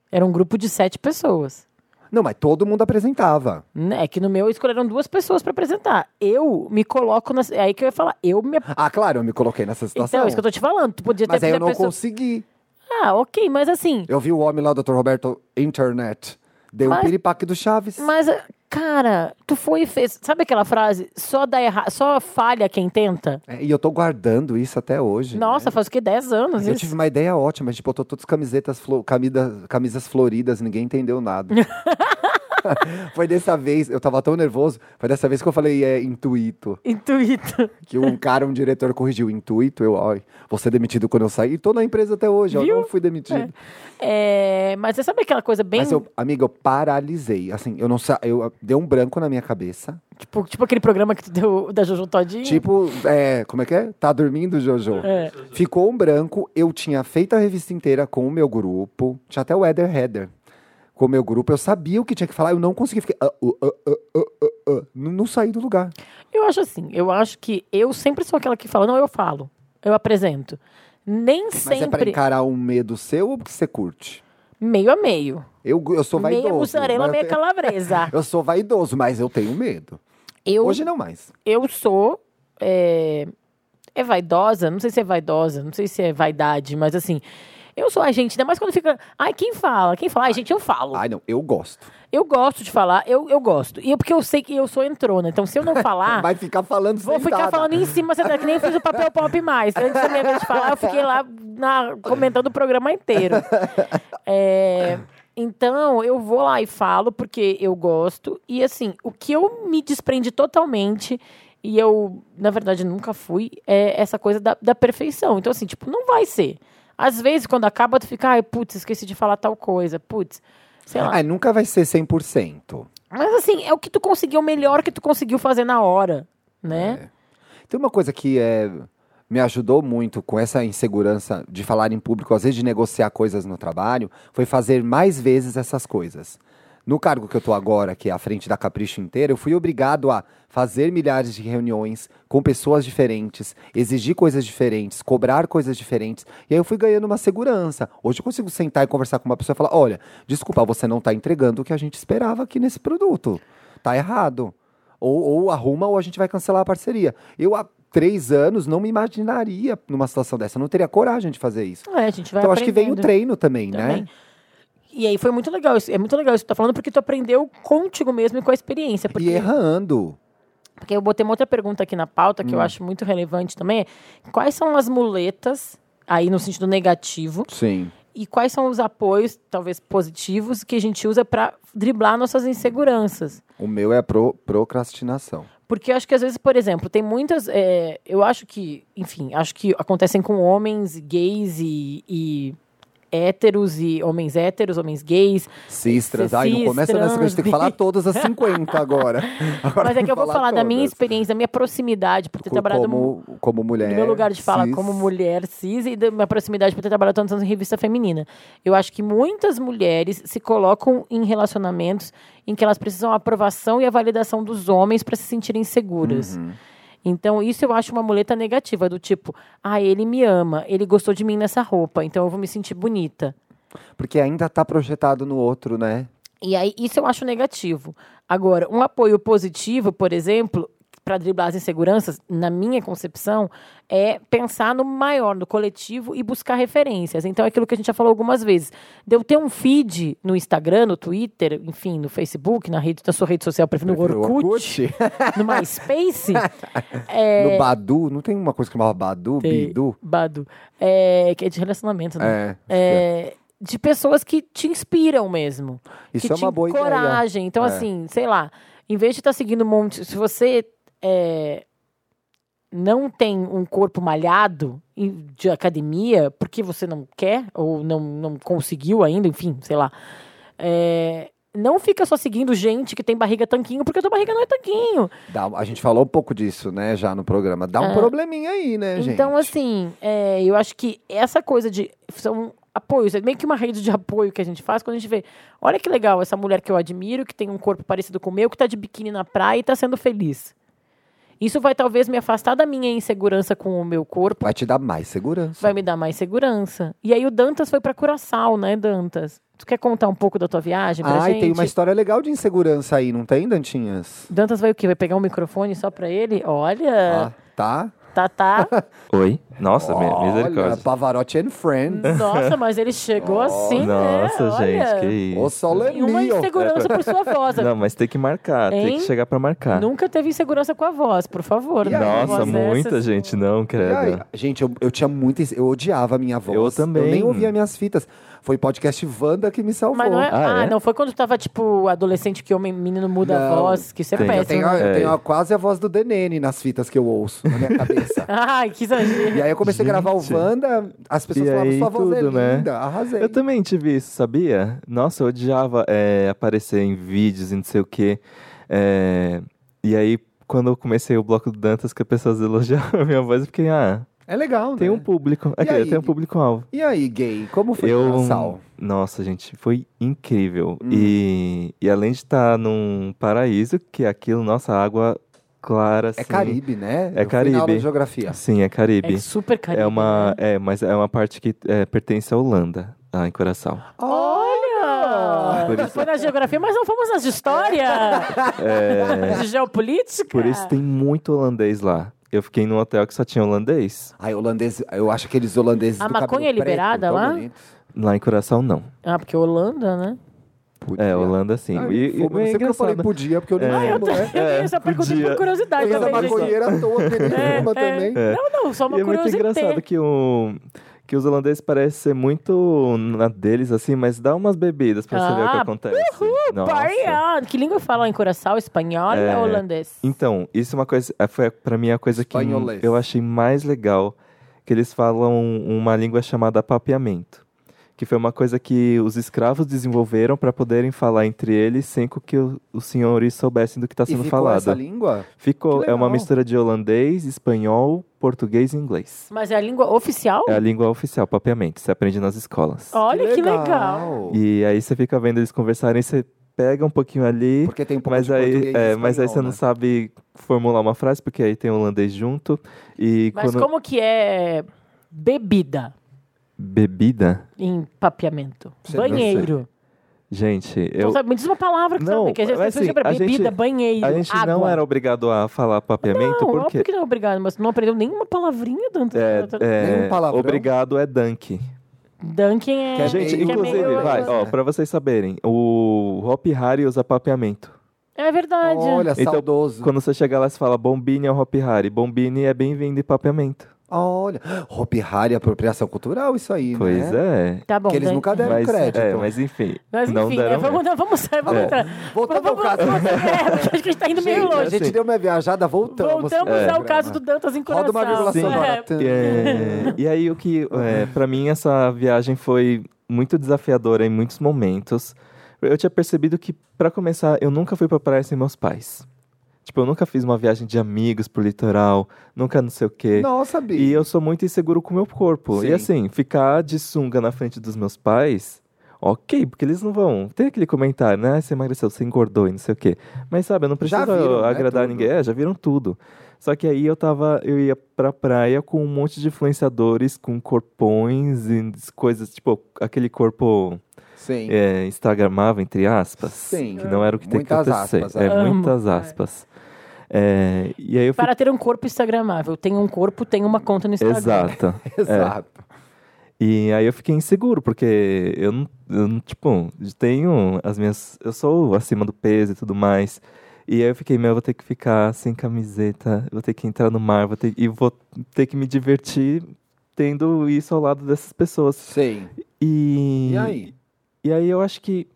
[SPEAKER 2] Era um grupo de sete pessoas.
[SPEAKER 3] Não, mas todo mundo apresentava.
[SPEAKER 2] né? É que no meu escolheram duas pessoas pra apresentar. Eu me coloco na. É aí que eu ia falar. Eu me.
[SPEAKER 3] Ah, claro, eu me coloquei nessa situação.
[SPEAKER 2] Então, é isso que eu tô te falando. Tu podia ter
[SPEAKER 3] Mas aí eu não
[SPEAKER 2] pessoa...
[SPEAKER 3] consegui.
[SPEAKER 2] Ah, ok, mas assim.
[SPEAKER 3] Eu vi o homem lá, o Dr. Roberto Internet. Deu um
[SPEAKER 2] Mas-
[SPEAKER 3] piripaque do Chaves.
[SPEAKER 2] Mas, cara, tu foi e fez. Sabe aquela frase? Só dá errado, só falha quem tenta?
[SPEAKER 3] É, e eu tô guardando isso até hoje.
[SPEAKER 2] Nossa,
[SPEAKER 3] né?
[SPEAKER 2] faz o quê? 10 anos
[SPEAKER 3] Eu
[SPEAKER 2] isso?
[SPEAKER 3] tive uma ideia ótima, a gente botou todas as camisetas, flo- camida- camisas floridas, ninguém entendeu nada. foi dessa vez, eu tava tão nervoso, foi dessa vez que eu falei é intuito.
[SPEAKER 2] Intuito.
[SPEAKER 3] Que um cara, um diretor corrigiu intuito, eu, ó, vou ser demitido quando eu sair. E tô na empresa até hoje, eu
[SPEAKER 2] Viu?
[SPEAKER 3] não fui demitido.
[SPEAKER 2] É, mas você sabe aquela coisa bem.
[SPEAKER 3] Mas eu, amiga, eu paralisei. Assim, eu não sa... eu deu um branco na minha cabeça.
[SPEAKER 2] Tipo, tipo aquele programa que tu deu da Jojo Todinho?
[SPEAKER 3] Tipo, é, como é que é? Tá dormindo, Jojo?
[SPEAKER 2] É.
[SPEAKER 3] Ficou um branco, eu tinha feito a revista inteira com o meu grupo, tinha até o Eder Header. Com o meu grupo, eu sabia o que tinha que falar, eu não conseguia ficar. ah, uh, uh, uh, uh, uh, uh. não, não saí do lugar.
[SPEAKER 2] Eu acho assim, eu acho que eu sempre sou aquela que fala, não, eu falo, eu apresento. Nem
[SPEAKER 3] Mas é pra
[SPEAKER 2] sempre
[SPEAKER 3] encarar um medo seu ou porque você curte?
[SPEAKER 2] meio a meio.
[SPEAKER 3] Eu, eu sou vaidoso.
[SPEAKER 2] Meia mussarela,
[SPEAKER 3] mas
[SPEAKER 2] meia
[SPEAKER 3] tenho-
[SPEAKER 2] calabresa.
[SPEAKER 3] eu sou vaidoso, mas eu tenho medo.
[SPEAKER 2] Eu,
[SPEAKER 3] Hoje não mais.
[SPEAKER 2] eu sou. É, é vaidosa? Não sei se é vaidosa, não sei se é vaidade, mas assim. Eu sou a gente, ainda mais quando fica. Ai, quem fala? Quem fala? Ai, gente, eu falo.
[SPEAKER 3] Ai, não, eu gosto.
[SPEAKER 2] Eu gosto de falar, eu, eu gosto. E é porque eu sei que eu sou entrona. Então, se eu não falar.
[SPEAKER 3] Vai ficar falando
[SPEAKER 2] Vou ficar falando em cima, você tá que nem fiz o papel pop mais. Antes da minha vez de falar, eu fiquei lá na- comentando o programa inteiro. É, então, eu vou lá e falo porque eu gosto. E assim, o que eu me desprendi totalmente, e eu, na verdade, nunca fui, é essa coisa da, da perfeição. Então, assim, tipo, não vai ser. Às vezes, quando acaba, tu fica, ai, putz, esqueci de falar tal coisa. Putz, sei lá.
[SPEAKER 3] Ai, nunca vai ser 100%.
[SPEAKER 2] Mas assim, é o que tu conseguiu, o melhor que tu conseguiu fazer na hora, né?
[SPEAKER 3] Tem uma coisa que é, me ajudou muito com essa insegurança de falar em público, às vezes de negociar coisas no trabalho, foi fazer mais vezes essas coisas. No cargo que eu tô agora, que é à frente da Capricho inteira, eu fui obrigado a fazer milhares de reuniões com pessoas diferentes, exigir coisas diferentes, cobrar coisas diferentes. E aí eu fui ganhando uma segurança. Hoje eu consigo sentar e conversar com uma pessoa e falar: olha, desculpa, você não está entregando o que a gente esperava aqui nesse produto. Tá errado. Ou, ou arruma ou a gente vai cancelar a parceria. Eu há três anos não me imaginaria numa situação dessa. Eu não teria coragem de fazer isso.
[SPEAKER 2] É, a gente vai
[SPEAKER 3] então acho que vem o treino também,
[SPEAKER 2] também.
[SPEAKER 3] né?
[SPEAKER 2] E aí foi muito legal isso. É muito legal isso que tu tá falando, porque tu aprendeu contigo mesmo e com a experiência. Porque,
[SPEAKER 3] E errando.
[SPEAKER 2] porque eu botei uma outra pergunta aqui na pauta
[SPEAKER 3] Hum.
[SPEAKER 2] que eu acho muito relevante também. é, Quais são as muletas, aí no sentido negativo,
[SPEAKER 3] Sim.
[SPEAKER 2] e quais são os apoios, talvez positivos, que a gente usa para driblar nossas inseguranças?
[SPEAKER 3] O meu é a pro, procrastinação.
[SPEAKER 2] Porque eu acho que às vezes, por exemplo, tem muitas. é, eu acho que, enfim, acho que acontecem com homens gays e, e héteros e homens héteros, homens gays.
[SPEAKER 3] Sistras.
[SPEAKER 2] Cis,
[SPEAKER 3] Ai, não começa nessa que a gente tem que falar todas as 50 agora. Agora
[SPEAKER 2] Mas é que eu vou
[SPEAKER 3] vamos
[SPEAKER 2] falar da minha experiência, da minha proximidade, por ter
[SPEAKER 3] Co-
[SPEAKER 2] trabalhado
[SPEAKER 3] como, como mulher.
[SPEAKER 2] do meu lugar de fala
[SPEAKER 3] cis.
[SPEAKER 2] como mulher cis e da minha proximidade por ter trabalhado tantos anos em revista feminina. Eu acho que muitas mulheres se colocam em relacionamentos em que elas precisam a aprovação e a validação dos homens para se sentirem seguras.
[SPEAKER 3] Uhum.
[SPEAKER 2] Então, isso eu acho uma muleta negativa, do tipo, ah, ele me ama, ele gostou de mim nessa roupa, então eu vou me sentir bonita.
[SPEAKER 3] Porque ainda tá projetado no outro, né?
[SPEAKER 2] E aí, isso eu acho negativo. Agora, um apoio positivo, por exemplo, para driblar as inseguranças, na minha concepção, é pensar no maior, no coletivo e buscar referências. Então, é aquilo que a gente já falou algumas vezes. De eu ter um feed no Instagram, no Twitter, enfim, no Facebook, na, rede, na sua rede social, prefiro no
[SPEAKER 3] Prefiro o
[SPEAKER 2] Orkut, no MySpace. é,
[SPEAKER 3] No Badu, não tem uma coisa que chamava Badu,
[SPEAKER 2] tem-
[SPEAKER 3] Bidu?
[SPEAKER 2] Badu. É, que é de relacionamento, né?
[SPEAKER 3] É.
[SPEAKER 2] É, de pessoas que te inspiram mesmo.
[SPEAKER 3] Isso
[SPEAKER 2] que
[SPEAKER 3] é uma
[SPEAKER 2] te
[SPEAKER 3] boa ideia.
[SPEAKER 2] coragem. Então,
[SPEAKER 3] É.
[SPEAKER 2] assim, sei lá, em vez de estar seguindo um monte. Se você é, não tem um corpo malhado de academia, porque você não quer, ou não, não conseguiu ainda, enfim, sei lá. é, não fica só seguindo gente que tem barriga tanquinho, porque a tua barriga não é tanquinho.
[SPEAKER 3] Dá- a gente falou um pouco disso, né, já no programa. Dá um
[SPEAKER 2] É.
[SPEAKER 3] probleminha aí, né, gente?
[SPEAKER 2] Então, assim, é, eu acho que essa coisa de. São apoios, é meio que uma rede de apoio que a gente faz quando a gente vê. Olha que legal essa mulher que eu admiro, que tem um corpo parecido com o meu, que tá de biquíni na praia e tá sendo feliz. Isso vai talvez me afastar da minha insegurança com o meu corpo,
[SPEAKER 3] Vai te dar mais segurança.
[SPEAKER 2] vai me dar mais segurança. E aí o Dantas foi pra Curaçao, né, Dantas? Tu quer contar um pouco da tua viagem pra
[SPEAKER 3] Ai,
[SPEAKER 2] gente?
[SPEAKER 3] tem uma história legal de insegurança aí, não tem, Dantinhas?
[SPEAKER 2] Dantas vai o quê? Vai pegar um microfone só pra ele? Olha,
[SPEAKER 3] Ah, tá?
[SPEAKER 2] Tá, tá.
[SPEAKER 4] Oi? Nossa,
[SPEAKER 3] Olha,
[SPEAKER 4] misericórdia.
[SPEAKER 3] Pavarotti and Friends.
[SPEAKER 2] Nossa, mas ele chegou assim, né?
[SPEAKER 4] Nossa,
[SPEAKER 2] Olha.
[SPEAKER 4] gente, que
[SPEAKER 3] Ô,
[SPEAKER 4] isso.
[SPEAKER 2] E uma insegurança por sua voz.
[SPEAKER 4] Não, mas tem que marcar, tem
[SPEAKER 2] Hein?
[SPEAKER 4] que chegar pra marcar.
[SPEAKER 2] Nunca teve insegurança com a voz, por favor. Né?
[SPEAKER 4] Nossa, muita
[SPEAKER 2] dessas.
[SPEAKER 4] gente não, credo.
[SPEAKER 3] gente, eu, eu tinha muita. Eu odiava a minha voz.
[SPEAKER 4] Eu também.
[SPEAKER 3] Eu nem ouvia minhas fitas. Foi podcast Wanda que me salvou.
[SPEAKER 2] Mas não é.
[SPEAKER 4] Ah,
[SPEAKER 2] Ah,
[SPEAKER 4] é?
[SPEAKER 2] não foi quando tava, tipo, adolescente que homem, menino muda a
[SPEAKER 3] Não.
[SPEAKER 2] voz, que isso é
[SPEAKER 4] Tem.
[SPEAKER 3] Eu
[SPEAKER 2] péssimo.
[SPEAKER 3] tenho, a-
[SPEAKER 2] né?
[SPEAKER 3] eu
[SPEAKER 4] É.
[SPEAKER 3] tenho a- quase a voz do Denene nas fitas que eu ouço na minha cabeça.
[SPEAKER 2] Ai, que exagero.
[SPEAKER 3] E aí eu comecei a gravar o
[SPEAKER 4] Gente.
[SPEAKER 3] Wanda, as pessoas
[SPEAKER 4] E
[SPEAKER 3] falavam,
[SPEAKER 4] aí,
[SPEAKER 3] sua voz é
[SPEAKER 4] tudo, né?
[SPEAKER 3] linda, arrasei.
[SPEAKER 4] Eu também tive isso, sabia? Nossa, eu odiava é, aparecer em vídeos e não sei o quê. É, e aí, quando eu comecei o bloco do Dantas, que as pessoas elogiavam a minha voz, eu fiquei, ah,
[SPEAKER 3] É legal, né?
[SPEAKER 4] Tem um público. Aqui,
[SPEAKER 3] aí?
[SPEAKER 4] tem um público-alvo.
[SPEAKER 3] E aí, gay, como foi
[SPEAKER 4] Eu.
[SPEAKER 3] o Nassau?
[SPEAKER 4] Nossa, gente, foi incrível.
[SPEAKER 3] Hum.
[SPEAKER 4] E, e além de estar num paraíso, que aquilo, nossa, água clara, assim.
[SPEAKER 3] É Caribe, né?
[SPEAKER 4] É
[SPEAKER 3] Eu fui
[SPEAKER 4] Caribe.
[SPEAKER 3] de geografia.
[SPEAKER 4] Sim, é Caribe.
[SPEAKER 2] É super carinho.
[SPEAKER 4] É uma, é, mas é uma parte que é, pertence à Holanda, lá em Coração.
[SPEAKER 2] Olha!
[SPEAKER 4] Por isso-
[SPEAKER 2] Foi na geografia, mas não fomos nas de história. De geopolítica.
[SPEAKER 4] Por isso tem muito holandês lá. Eu fiquei num hotel que só tinha holandês.
[SPEAKER 3] Ai, holandês, eu acho aqueles holandeses
[SPEAKER 2] A
[SPEAKER 3] do
[SPEAKER 2] maconha
[SPEAKER 3] cabelo
[SPEAKER 2] é liberada
[SPEAKER 3] preto,
[SPEAKER 2] lá?
[SPEAKER 3] bonitos.
[SPEAKER 4] Lá em Coração, não.
[SPEAKER 2] Ah, porque Holanda, né?
[SPEAKER 3] Podia.
[SPEAKER 4] É, Holanda, sim.
[SPEAKER 3] Ai,
[SPEAKER 4] e, e
[SPEAKER 3] não
[SPEAKER 4] é
[SPEAKER 3] sei porque eu falei podia, porque eu nem
[SPEAKER 4] É.
[SPEAKER 2] Ah, eu,
[SPEAKER 3] né?
[SPEAKER 2] eu pergunta
[SPEAKER 4] podia.
[SPEAKER 2] por curiosidade
[SPEAKER 3] Eu
[SPEAKER 2] também,
[SPEAKER 3] maconheira à toa, nem
[SPEAKER 2] É, é.
[SPEAKER 3] também.
[SPEAKER 2] Não, não, só uma
[SPEAKER 4] e é muito
[SPEAKER 2] curiosidade.
[SPEAKER 4] engraçado que, o, que os holandeses parecem ser muito na deles, assim, mas dá umas bebidas pra você ver o que
[SPEAKER 2] Ah,
[SPEAKER 4] acontece. Nossa.
[SPEAKER 2] Party on. Que língua fala em Curaçao? Espanhol
[SPEAKER 4] É.
[SPEAKER 2] ou holandês?
[SPEAKER 4] Então, isso é uma coisa, é, foi pra mim a coisa que eu achei mais legal, que eles falam uma língua chamada papeamento, que foi uma coisa que os escravos desenvolveram para poderem falar entre eles sem que o- os senhores soubessem do que está sendo
[SPEAKER 3] ficou
[SPEAKER 4] falado.
[SPEAKER 3] essa língua?
[SPEAKER 4] Ficou,
[SPEAKER 3] Que
[SPEAKER 4] é uma
[SPEAKER 3] legal.
[SPEAKER 4] mistura de holandês, espanhol, português e inglês.
[SPEAKER 2] Mas é a língua oficial?
[SPEAKER 4] É a língua oficial, papeamento, você aprende nas escolas.
[SPEAKER 2] Olha que legal.
[SPEAKER 4] E aí você fica vendo eles conversarem, você pega um pouquinho ali,
[SPEAKER 3] Porque tem um pouco
[SPEAKER 4] mas
[SPEAKER 3] de
[SPEAKER 4] aí,
[SPEAKER 3] e
[SPEAKER 4] é, mas aí você
[SPEAKER 3] espanhol,
[SPEAKER 4] não
[SPEAKER 3] né?
[SPEAKER 4] sabe formular uma frase, porque aí tem holandês junto. E
[SPEAKER 2] Mas
[SPEAKER 4] quando.
[SPEAKER 2] como que é bebida
[SPEAKER 4] Bebida?
[SPEAKER 2] em papeamento?
[SPEAKER 3] Você não
[SPEAKER 2] Banheiro.
[SPEAKER 4] Gente,
[SPEAKER 2] Então,
[SPEAKER 4] eu.
[SPEAKER 2] sabe, me diz uma palavra que
[SPEAKER 4] Não,
[SPEAKER 2] sabe, que a gente
[SPEAKER 4] assim, a
[SPEAKER 2] bebida,
[SPEAKER 4] gente-
[SPEAKER 2] banheiro,
[SPEAKER 4] A gente não
[SPEAKER 2] água.
[SPEAKER 4] era obrigado a falar papeamento,
[SPEAKER 2] Não,
[SPEAKER 4] porque.
[SPEAKER 2] óbvio que não é obrigado, mas não aprendeu nenhuma palavrinha, Dante.
[SPEAKER 4] É, é, obrigado é dunk.
[SPEAKER 2] Dunkin é...
[SPEAKER 3] Que é
[SPEAKER 4] Gente,
[SPEAKER 2] é
[SPEAKER 4] inclusive,
[SPEAKER 2] meio-
[SPEAKER 4] vai, ó,
[SPEAKER 3] É.
[SPEAKER 4] pra vocês saberem, o Hop Harry usa papeamento.
[SPEAKER 2] É verdade.
[SPEAKER 3] Olha,
[SPEAKER 4] Então,
[SPEAKER 3] saudoso.
[SPEAKER 4] Quando você chegar lá, você fala Bombini é o Hop Harry. Bombini é bem-vindo em papeamento.
[SPEAKER 3] Olha, Hopi Hari, apropriação cultural, isso aí,
[SPEAKER 4] Pois
[SPEAKER 3] né?
[SPEAKER 4] é.
[SPEAKER 2] Tá bom,
[SPEAKER 3] Que eles nunca deram
[SPEAKER 4] Mas,
[SPEAKER 3] crédito.
[SPEAKER 4] é, mas enfim.
[SPEAKER 2] Mas
[SPEAKER 4] não
[SPEAKER 2] enfim,
[SPEAKER 4] deram
[SPEAKER 2] é, vamos,
[SPEAKER 4] mesmo.
[SPEAKER 2] vamos, vamos
[SPEAKER 4] É.
[SPEAKER 2] entrar.
[SPEAKER 3] Voltando ao
[SPEAKER 2] vamos,
[SPEAKER 3] caso.
[SPEAKER 2] vamos, é, acho que a gente tá indo meio
[SPEAKER 3] Gente, a
[SPEAKER 2] longe.
[SPEAKER 3] gente
[SPEAKER 4] assim.
[SPEAKER 3] deu uma viajada, voltamos.
[SPEAKER 2] Voltamos
[SPEAKER 3] pro
[SPEAKER 2] ao caso do Dantas em
[SPEAKER 3] Roda
[SPEAKER 2] Coração.
[SPEAKER 3] uma vírgula sonora.
[SPEAKER 2] É.
[SPEAKER 4] É, e aí o que, é, para mim essa viagem foi muito desafiadora em muitos momentos. Eu tinha percebido que para começar eu nunca fui para praia sem meus pais. Tipo, eu nunca fiz uma viagem de amigos pro litoral, nunca não sei o quê.
[SPEAKER 3] Nossa, Bi.
[SPEAKER 4] E eu sou muito inseguro com o meu corpo.
[SPEAKER 3] Sim.
[SPEAKER 4] E assim, ficar de sunga na frente dos meus pais, ok, porque eles não vão. Tem aquele comentário, né? "Ah, Você emagreceu, você engordou e não sei o quê. Mas sabe, eu não preciso
[SPEAKER 3] viram, né,
[SPEAKER 4] agradar
[SPEAKER 3] tudo.
[SPEAKER 4] ninguém. É, já viram tudo. Só que aí eu tava, eu ia pra praia com um monte de influenciadores, com corpões e coisas, tipo, aquele corpo
[SPEAKER 3] Sim.
[SPEAKER 4] é, instagramável, entre aspas.
[SPEAKER 3] Sim.
[SPEAKER 4] Que não era o que tem que acontecer.
[SPEAKER 3] aspas,
[SPEAKER 4] é,
[SPEAKER 3] é.
[SPEAKER 2] Amo.
[SPEAKER 4] muitas aspas. É, e aí eu fui
[SPEAKER 2] Para ter um corpo instagramável, tem um corpo, tem uma conta no Instagram.
[SPEAKER 4] Exato. É.
[SPEAKER 3] Exato.
[SPEAKER 4] E aí eu fiquei inseguro, porque eu não, eu não, tipo, tenho as minhas. Eu sou acima do peso e tudo mais. E aí eu fiquei, meu, eu vou ter que ficar sem camiseta, vou ter que entrar no mar, vou ter, e vou ter que me divertir tendo isso ao lado dessas pessoas.
[SPEAKER 3] Sim.
[SPEAKER 4] E,
[SPEAKER 3] E aí?
[SPEAKER 4] E aí eu acho que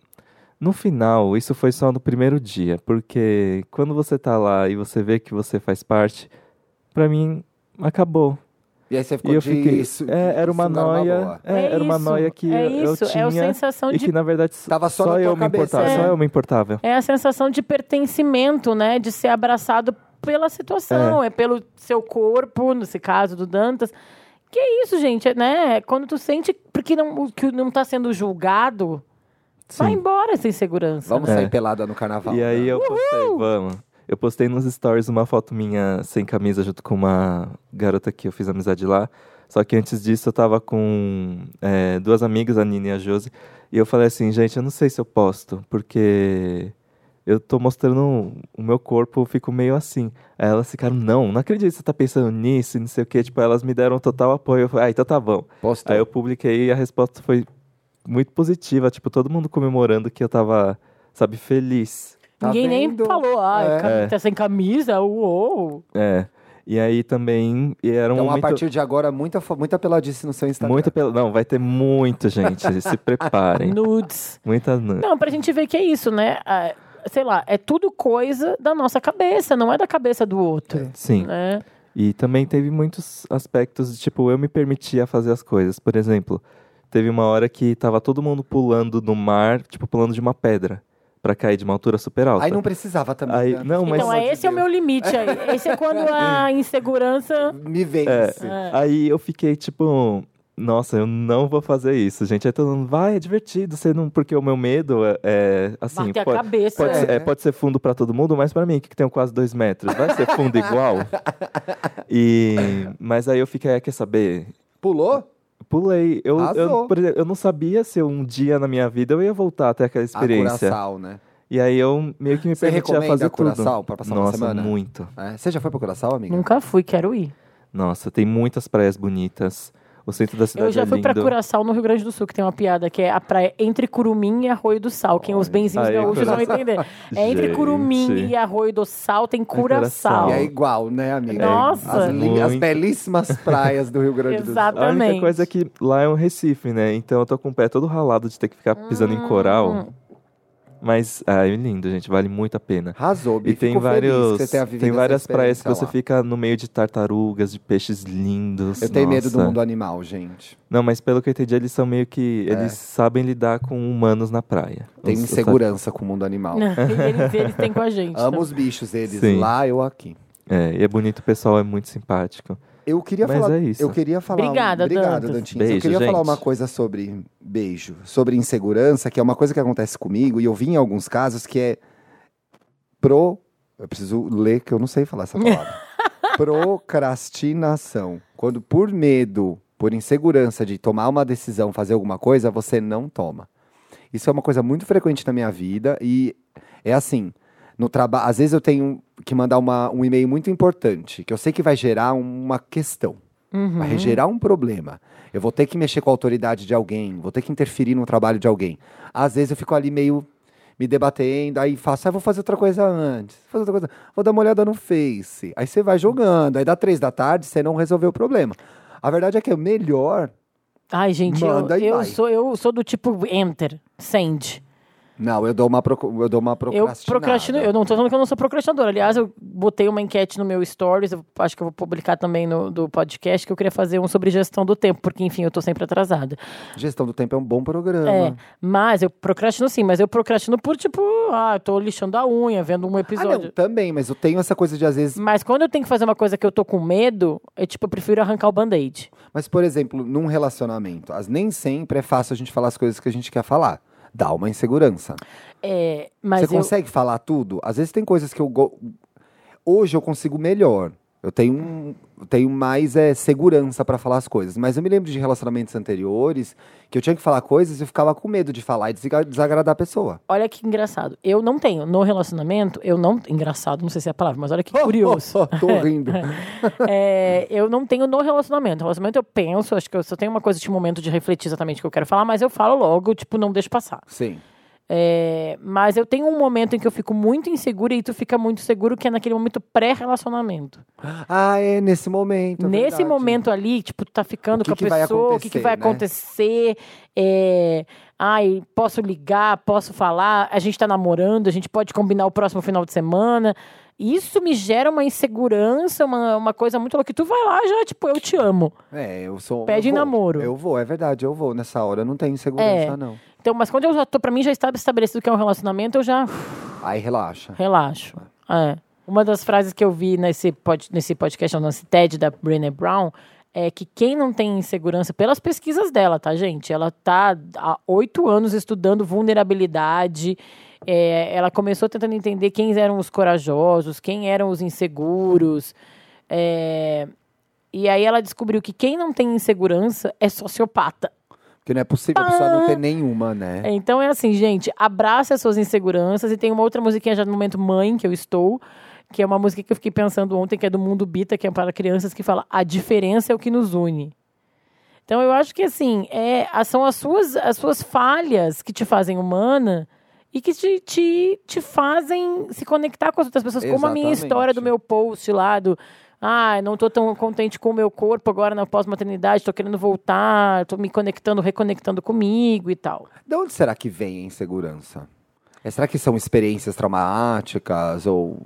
[SPEAKER 4] no final, isso foi só no primeiro dia, porque quando você tá lá e você vê que você faz parte, pra mim acabou.
[SPEAKER 3] E aí você ficou
[SPEAKER 4] E eu
[SPEAKER 3] de
[SPEAKER 4] fiquei.
[SPEAKER 3] su-
[SPEAKER 4] é, era uma
[SPEAKER 3] sungar numa
[SPEAKER 4] noia.
[SPEAKER 3] boa.
[SPEAKER 4] é, era uma
[SPEAKER 2] isso,
[SPEAKER 4] noia que
[SPEAKER 2] é
[SPEAKER 4] eu
[SPEAKER 2] isso,
[SPEAKER 4] tinha.
[SPEAKER 2] É a sensação
[SPEAKER 4] e
[SPEAKER 2] de
[SPEAKER 4] que na verdade
[SPEAKER 3] Tava só na tua
[SPEAKER 4] eu me
[SPEAKER 3] cabeça,
[SPEAKER 4] importava.
[SPEAKER 2] né?
[SPEAKER 4] Só eu me importava.
[SPEAKER 2] É a sensação de pertencimento, né? De ser abraçado pela situação, é, pelo seu corpo, nesse caso do Dantas. Que é isso, gente, é, né? Quando tu sente porque não, que não tá sendo julgado, vai
[SPEAKER 4] Sim.
[SPEAKER 2] embora essa insegurança.
[SPEAKER 3] Vamos
[SPEAKER 4] É.
[SPEAKER 3] sair pelada no carnaval.
[SPEAKER 4] E aí
[SPEAKER 3] né?
[SPEAKER 4] eu postei, vamos. Eu postei nos stories uma foto minha sem camisa junto com uma garota que eu fiz amizade lá. Só que antes disso eu tava com é, duas amigas, a Nina e a Josi. E eu falei assim, gente, eu não sei se eu posto, porque eu tô mostrando o meu corpo, eu fico meio assim. Aí elas ficaram, não, não acredito que você tá pensando nisso e não sei o quê. Tipo, elas me deram total apoio. Eu falei, ah, então tá bom.
[SPEAKER 3] Postou.
[SPEAKER 4] Aí eu publiquei e a resposta foi muito positiva. Tipo, todo mundo comemorando que eu tava, sabe, feliz.
[SPEAKER 3] Tá
[SPEAKER 2] Ninguém nem
[SPEAKER 3] vendo?
[SPEAKER 2] falou, ah,
[SPEAKER 3] É.
[SPEAKER 2] cam- tá sem camisa, uou.
[SPEAKER 4] É. E aí também e era um
[SPEAKER 3] Então, a partir de agora, muita, muita peladice no seu Instagram.
[SPEAKER 4] muito pela não, vai ter muito, gente, se preparem.
[SPEAKER 2] Nudes.
[SPEAKER 4] Muita nu-
[SPEAKER 2] Não, pra gente ver que é isso, né? Sei lá, é tudo coisa da nossa cabeça, não é da cabeça do outro.
[SPEAKER 4] Sim.
[SPEAKER 2] Né?
[SPEAKER 4] E também teve muitos aspectos de tipo eu me permitia fazer as coisas. Por exemplo, teve uma hora que tava todo mundo pulando no mar, tipo pulando de uma pedra. pra cair de uma altura super alta.
[SPEAKER 3] Aí não precisava também.
[SPEAKER 4] Aí-
[SPEAKER 3] né?
[SPEAKER 4] não, mas-
[SPEAKER 2] Então,
[SPEAKER 3] amor
[SPEAKER 2] esse
[SPEAKER 3] de
[SPEAKER 2] é o meu limite aí. Esse é quando a insegurança.
[SPEAKER 3] Me vence.
[SPEAKER 2] É.
[SPEAKER 4] Aí eu fiquei tipo, nossa, eu não vou fazer isso, gente. Aí todo mundo, vai, é divertido, você não. Porque o meu medo é, é, assim.
[SPEAKER 2] bater a
[SPEAKER 4] pode-
[SPEAKER 2] cabeça.
[SPEAKER 4] Pode,
[SPEAKER 3] É.
[SPEAKER 4] ser, é, pode ser fundo pra todo mundo, mas pra mim, que tenho quase dois metros, vai ser fundo igual? E, mas aí eu fiquei, ah, quer saber?
[SPEAKER 3] Pulou?
[SPEAKER 4] Pulei. Eu, eu, por exemplo, eu não sabia se um dia na minha vida eu ia voltar até aquela
[SPEAKER 3] A
[SPEAKER 4] experiência.
[SPEAKER 3] Curaçao, né?
[SPEAKER 4] E aí eu meio que me
[SPEAKER 3] Você
[SPEAKER 4] permitia fazer
[SPEAKER 3] a
[SPEAKER 4] tudo.
[SPEAKER 3] Curaçao pra passar uma
[SPEAKER 4] Nossa,
[SPEAKER 3] semana?
[SPEAKER 4] muito.
[SPEAKER 3] É. Você já foi pra Curaçao, amiga?
[SPEAKER 2] Nunca fui, quero ir.
[SPEAKER 4] Nossa, tem muitas praias bonitas. O centro da cidade
[SPEAKER 2] Eu já
[SPEAKER 4] é
[SPEAKER 2] fui pra
[SPEAKER 4] lindo.
[SPEAKER 2] Curaçao, no Rio Grande do Sul, que tem uma piada que é a praia entre Curumim e Arroio do Sal. Quem os benzinhos
[SPEAKER 4] Aí,
[SPEAKER 2] gaúchos vão entender. É entre
[SPEAKER 4] Gente.
[SPEAKER 2] Curumim e Arroio do Sal, tem Curaçao.
[SPEAKER 4] Curaçao.
[SPEAKER 3] E é igual, né, amiga?
[SPEAKER 2] Nossa.
[SPEAKER 3] As, li- as belíssimas praias do Rio Grande do Sul.
[SPEAKER 2] Exato.
[SPEAKER 4] A única
[SPEAKER 2] Exatamente.
[SPEAKER 4] coisa é que lá é um Recife, né? Então eu tô com o pé todo ralado de ter que ficar pisando em coral.
[SPEAKER 2] Hum.
[SPEAKER 4] Mas ah, é lindo, gente. Vale muito a pena.
[SPEAKER 3] Arrasou, Bi.
[SPEAKER 4] E tem vários, tem várias praias que você
[SPEAKER 3] lá.
[SPEAKER 4] fica no meio de tartarugas, de peixes lindos.
[SPEAKER 3] Eu tenho medo do
[SPEAKER 4] Nossa.
[SPEAKER 3] mundo animal, gente.
[SPEAKER 4] Não, mas pelo que eu entendi, eles são meio que.
[SPEAKER 3] É.
[SPEAKER 4] Eles sabem lidar com humanos na praia.
[SPEAKER 3] Tenho
[SPEAKER 4] Os-
[SPEAKER 3] insegurança com o mundo animal.
[SPEAKER 2] eles, eles têm com a gente.
[SPEAKER 3] Amo os bichos, eles
[SPEAKER 4] Sim.
[SPEAKER 3] lá, eu aqui.
[SPEAKER 4] É, e é bonito, o pessoal é muito simpático.
[SPEAKER 3] Eu queria
[SPEAKER 4] Mas
[SPEAKER 3] falar.
[SPEAKER 4] é isso.
[SPEAKER 3] Eu queria falar.
[SPEAKER 2] Obrigada,
[SPEAKER 3] Obrigado,
[SPEAKER 2] Dantas.
[SPEAKER 3] Dantinhas. eu
[SPEAKER 4] Beijo,
[SPEAKER 3] queria falar
[SPEAKER 4] gente.
[SPEAKER 3] uma coisa sobre beijo, sobre insegurança, que é uma coisa que acontece comigo, e eu vi em alguns casos que é pro. Eu preciso ler, que eu não sei falar essa palavra. Procrastinação. Quando por medo, por insegurança de tomar uma decisão, fazer alguma coisa, você não toma. Isso é uma coisa muito frequente na minha vida e é assim, no trabalho, às vezes eu tenho que mandar uma- um e-mail muito importante, que eu sei que vai gerar uma questão,
[SPEAKER 2] Uhum.
[SPEAKER 3] vai gerar um problema. Eu vou ter que mexer com a autoridade de alguém, vou ter que interferir no trabalho de alguém. Às vezes eu fico ali meio me debatendo, aí faço, ah, vou fazer outra coisa antes, vou fazer outra coisa, vou dar uma olhada no Face. Aí você vai jogando, aí dá três da tarde, você não resolveu o problema. A verdade é que é melhor
[SPEAKER 2] Ai, gente, eu,
[SPEAKER 3] Manda e
[SPEAKER 2] eu,
[SPEAKER 3] vai.
[SPEAKER 2] sou, eu sou do tipo enter, send.
[SPEAKER 3] Não, eu dou uma, eu dou uma
[SPEAKER 2] Eu
[SPEAKER 3] procrastinada.
[SPEAKER 2] procrastino, eu não tô falando que eu não sou procrastinadora. Aliás, eu botei uma enquete no meu stories, eu acho que eu vou publicar também no do podcast, que eu queria fazer um sobre gestão do tempo, porque, enfim, eu tô sempre atrasada.
[SPEAKER 3] Gestão do tempo é um bom programa.
[SPEAKER 2] É, mas eu procrastino sim, mas eu procrastino por, tipo, ah, eu tô lixando a unha, vendo um
[SPEAKER 3] Ah, não,
[SPEAKER 2] episódio.
[SPEAKER 3] também, mas eu tenho essa coisa de às vezes.
[SPEAKER 2] Mas quando eu tenho que fazer uma coisa que eu tô com medo, é tipo, eu prefiro arrancar o band-aid.
[SPEAKER 3] Mas, por exemplo, num relacionamento, as, nem sempre é fácil a gente falar as coisas que a gente quer falar. Dá uma insegurança.
[SPEAKER 2] É, mas
[SPEAKER 3] Você
[SPEAKER 2] eu,
[SPEAKER 3] consegue falar tudo? Às vezes tem coisas que eu. Go... Hoje eu consigo melhor. Eu tenho, um- tenho mais é, segurança pra falar as coisas. Mas eu me lembro de relacionamentos anteriores que eu tinha que falar coisas e eu ficava com medo de falar e desagradar a pessoa.
[SPEAKER 2] Olha que engraçado. Eu não tenho, no relacionamento, eu não. Engraçado, não sei se é a palavra, mas olha que curioso.
[SPEAKER 3] Tô rindo.
[SPEAKER 2] É, eu não tenho no relacionamento. No relacionamento eu penso, acho que eu só tenho uma coisa de momento de refletir exatamente o que eu quero falar, mas eu falo logo, tipo, não deixo passar.
[SPEAKER 3] Sim.
[SPEAKER 2] É, mas eu tenho um momento em que eu fico muito insegura e tu fica muito seguro, que é naquele momento pré-relacionamento.
[SPEAKER 3] Ah, é nesse momento. é
[SPEAKER 2] Nesse
[SPEAKER 3] verdade.
[SPEAKER 2] momento ali, tipo, tu tá ficando
[SPEAKER 3] O que
[SPEAKER 2] com a
[SPEAKER 3] que vai
[SPEAKER 2] pessoa, o que, que vai
[SPEAKER 3] acontecer, né?
[SPEAKER 2] acontecer. é, ai, posso ligar, posso falar, a gente tá namorando, a gente pode combinar o próximo final de semana. Isso me gera uma insegurança, uma, uma coisa muito louca. que Tu vai lá já, tipo, eu te amo.
[SPEAKER 3] É, eu sou.
[SPEAKER 2] Pede
[SPEAKER 3] eu
[SPEAKER 2] namoro.
[SPEAKER 3] Eu vou, é verdade, eu vou. Nessa hora não tenho insegurança,
[SPEAKER 2] É.
[SPEAKER 3] não.
[SPEAKER 2] Então, mas quando eu já tô, pra mim já está estabelecido que é um relacionamento, eu já
[SPEAKER 3] Aí relaxa.
[SPEAKER 2] relaxo. É. Uma das frases que eu vi nesse, pod, nesse podcast, nesse TED da Brené Brown, é que quem não tem insegurança, pelas pesquisas dela, tá, gente? Ela tá há oito anos estudando vulnerabilidade. é, ela começou tentando entender quem eram os corajosos, quem eram os inseguros. é, e aí ela descobriu que quem não tem insegurança é sociopata.
[SPEAKER 3] Porque não é possível a pessoa não ter nenhuma, né?
[SPEAKER 2] Então é assim, gente, abrace as suas inseguranças. E tem uma outra musiquinha já no momento Mãe, que eu estou, que é uma música que eu fiquei pensando ontem, que é do Mundo Bita, que é para crianças, que fala A diferença é o que nos une. Então eu acho que assim, é, são as suas, as suas falhas que te fazem humana e que te, te, te fazem se conectar com as outras pessoas. Como a minha
[SPEAKER 3] Exatamente.
[SPEAKER 2] história do meu post lá, do ah, não tô tão contente com o meu corpo agora na pós-maternidade, tô querendo voltar, tô me conectando, reconectando comigo e tal.
[SPEAKER 3] De onde será que vem a insegurança? É, será que são experiências traumáticas? Ou,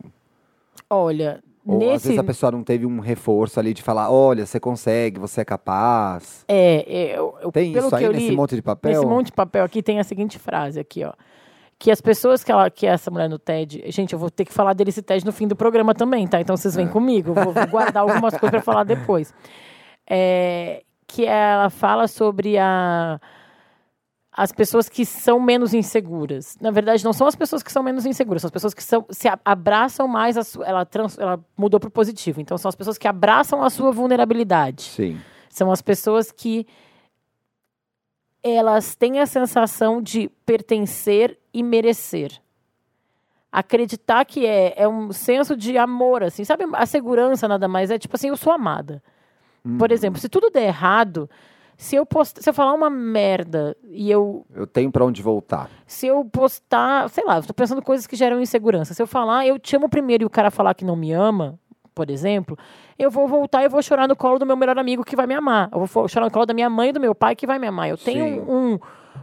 [SPEAKER 2] Olha,
[SPEAKER 3] ou às
[SPEAKER 2] nesse.
[SPEAKER 3] vezes a pessoa não teve um reforço ali de falar: olha, você consegue, você é capaz?
[SPEAKER 2] É, eu, eu-
[SPEAKER 3] Tem isso aí nesse
[SPEAKER 2] li,
[SPEAKER 3] monte de papel?
[SPEAKER 2] Nesse monte de papel aqui tem a seguinte frase aqui, ó. Que as pessoas que, ela, que essa mulher no TED. Gente, eu vou ter que falar desse TED no fim do programa também, tá? Então vocês vêm comigo. Eu vou, vou guardar algumas coisas para falar depois. É, que ela fala sobre a as pessoas que são menos inseguras. Na verdade, não são as pessoas que são menos inseguras, são as pessoas que são, se abraçam mais a sua. Ela, trans, ela mudou para o positivo. Então, são as pessoas que abraçam a sua vulnerabilidade.
[SPEAKER 3] Sim.
[SPEAKER 2] São as pessoas que elas têm a sensação de pertencer e merecer. Acreditar que é, é um senso de amor, assim. Sabe, a segurança nada mais é tipo assim, eu sou amada. Por exemplo, se tudo der errado, se eu post... se eu falar uma merda e eu
[SPEAKER 3] Eu tenho pra onde voltar.
[SPEAKER 2] se eu postar, sei lá, estou pensando coisas que geram insegurança. Se eu falar, eu te amo primeiro e o cara falar que não me ama, por exemplo, eu vou voltar e vou chorar no colo do meu melhor amigo que vai me amar. Eu vou chorar no colo da minha mãe e do meu pai que vai me amar. Eu tenho
[SPEAKER 3] Sim.
[SPEAKER 2] um,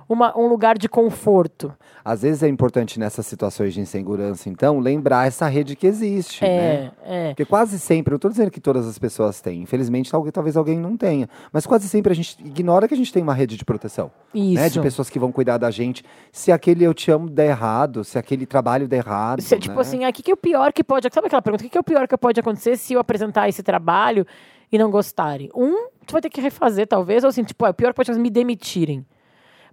[SPEAKER 2] uma- um lugar de conforto.
[SPEAKER 3] Às vezes é importante nessas situações de insegurança, então, lembrar essa rede que existe, né?
[SPEAKER 2] É, é.
[SPEAKER 3] Porque quase sempre, eu tô dizendo que todas as pessoas têm, infelizmente talvez, alguém não tenha, mas quase sempre a gente ignora que a gente tem uma rede de proteção,
[SPEAKER 2] Isso.
[SPEAKER 3] né? De pessoas que vão cuidar da gente. Se aquele eu te amo der errado, se aquele trabalho der errado,
[SPEAKER 2] Se, tipo
[SPEAKER 3] né?
[SPEAKER 2] assim, o que, que é o pior que pode. Sabe aquela pergunta? O que, que é o pior que pode acontecer se eu apresentar esse trabalho e não gostarem? Um, tu vai ter que refazer, talvez, ou assim, tipo, ah, o pior que pode acontecer é me demitirem.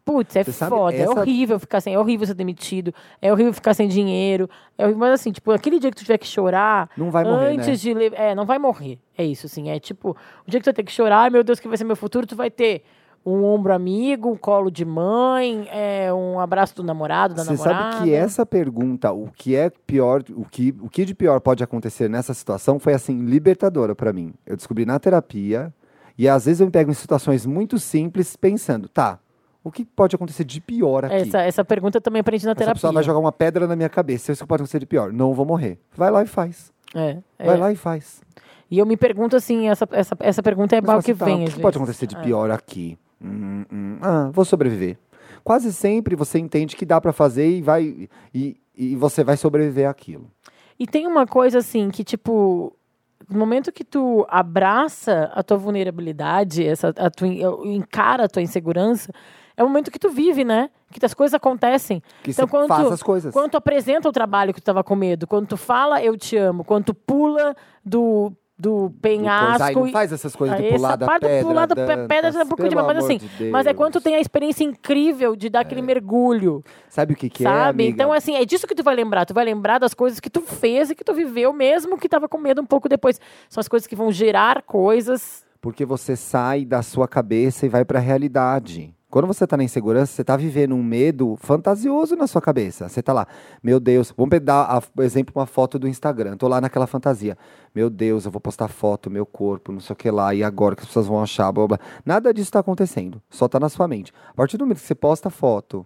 [SPEAKER 2] Putz, é
[SPEAKER 3] Você sabe,
[SPEAKER 2] foda, é
[SPEAKER 3] essa-
[SPEAKER 2] horrível ficar sem, é horrível ser demitido, é horrível ficar sem dinheiro, é horrível, mas assim, tipo, aquele dia que tu tiver que chorar,
[SPEAKER 3] Não vai morrer,
[SPEAKER 2] antes
[SPEAKER 3] né?
[SPEAKER 2] de, é, não vai morrer, é isso, assim, é tipo, o dia que tu vai ter que chorar, meu Deus, que vai ser meu futuro, tu vai ter um ombro amigo, um colo de mãe, é, um abraço do namorado, da
[SPEAKER 3] Você
[SPEAKER 2] namorada.
[SPEAKER 3] sabe que essa pergunta, o que é pior, o que, o que de pior pode acontecer nessa situação, foi assim, libertadora pra mim. Eu descobri na terapia, e às vezes eu me pego em situações muito simples pensando, tá, o que pode acontecer de pior aqui?
[SPEAKER 2] Essa, essa pergunta eu também aprendi na
[SPEAKER 3] Essa
[SPEAKER 2] terapia.
[SPEAKER 3] pessoa vai jogar uma pedra na minha cabeça, isso pode acontecer de pior. Não vou morrer. Vai lá e faz.
[SPEAKER 2] É, é.
[SPEAKER 3] Vai lá e faz.
[SPEAKER 2] E eu me pergunto assim, essa, essa, essa pergunta é mal que
[SPEAKER 3] assim, tá,
[SPEAKER 2] vem.
[SPEAKER 3] O que pode acontecer de
[SPEAKER 2] É.
[SPEAKER 3] pior aqui? Hum, hum, ah, vou sobreviver. Quase sempre você entende que dá pra fazer e vai e, e você vai sobreviver àquilo.
[SPEAKER 2] E tem uma coisa assim que, tipo, no momento que tu abraça a tua vulnerabilidade, essa, a tua, encara a tua insegurança, é o momento que tu vive, né? Que as coisas acontecem.
[SPEAKER 3] Que
[SPEAKER 2] Então, quando
[SPEAKER 3] faz
[SPEAKER 2] tu-
[SPEAKER 3] as coisas.
[SPEAKER 2] Quando tu apresenta o trabalho que tu tava com medo, quando tu fala eu te amo, quando tu pula do, do penhasco.
[SPEAKER 3] Ai, não faz essas coisas de
[SPEAKER 2] Aí,
[SPEAKER 3] pular da
[SPEAKER 2] parte do
[SPEAKER 3] pedra.
[SPEAKER 2] pular da pe-
[SPEAKER 3] Dantas,
[SPEAKER 2] pedra é um pouco mas
[SPEAKER 3] amor
[SPEAKER 2] assim,
[SPEAKER 3] de
[SPEAKER 2] mas é quando tu tem a experiência incrível de dar aquele mergulho,
[SPEAKER 3] Sabe o que, que é,
[SPEAKER 2] sabe? então, assim, é disso que tu vai lembrar. Tu vai lembrar das coisas que tu fez e que tu viveu, mesmo que tava com medo um pouco depois. São as coisas que vão gerar coisas.
[SPEAKER 3] Porque você sai da sua cabeça e vai pra realidade. Quando você tá na insegurança, você tá vivendo um medo fantasioso na sua cabeça. Você tá lá, meu Deus, vamos dar, por exemplo, uma foto do Instagram. Tô lá naquela fantasia. Meu Deus, eu vou postar foto, meu corpo, não sei o que lá, e agora que as pessoas vão achar, blá, blá. Nada disso tá acontecendo. Só tá na sua mente. A partir do momento que você posta foto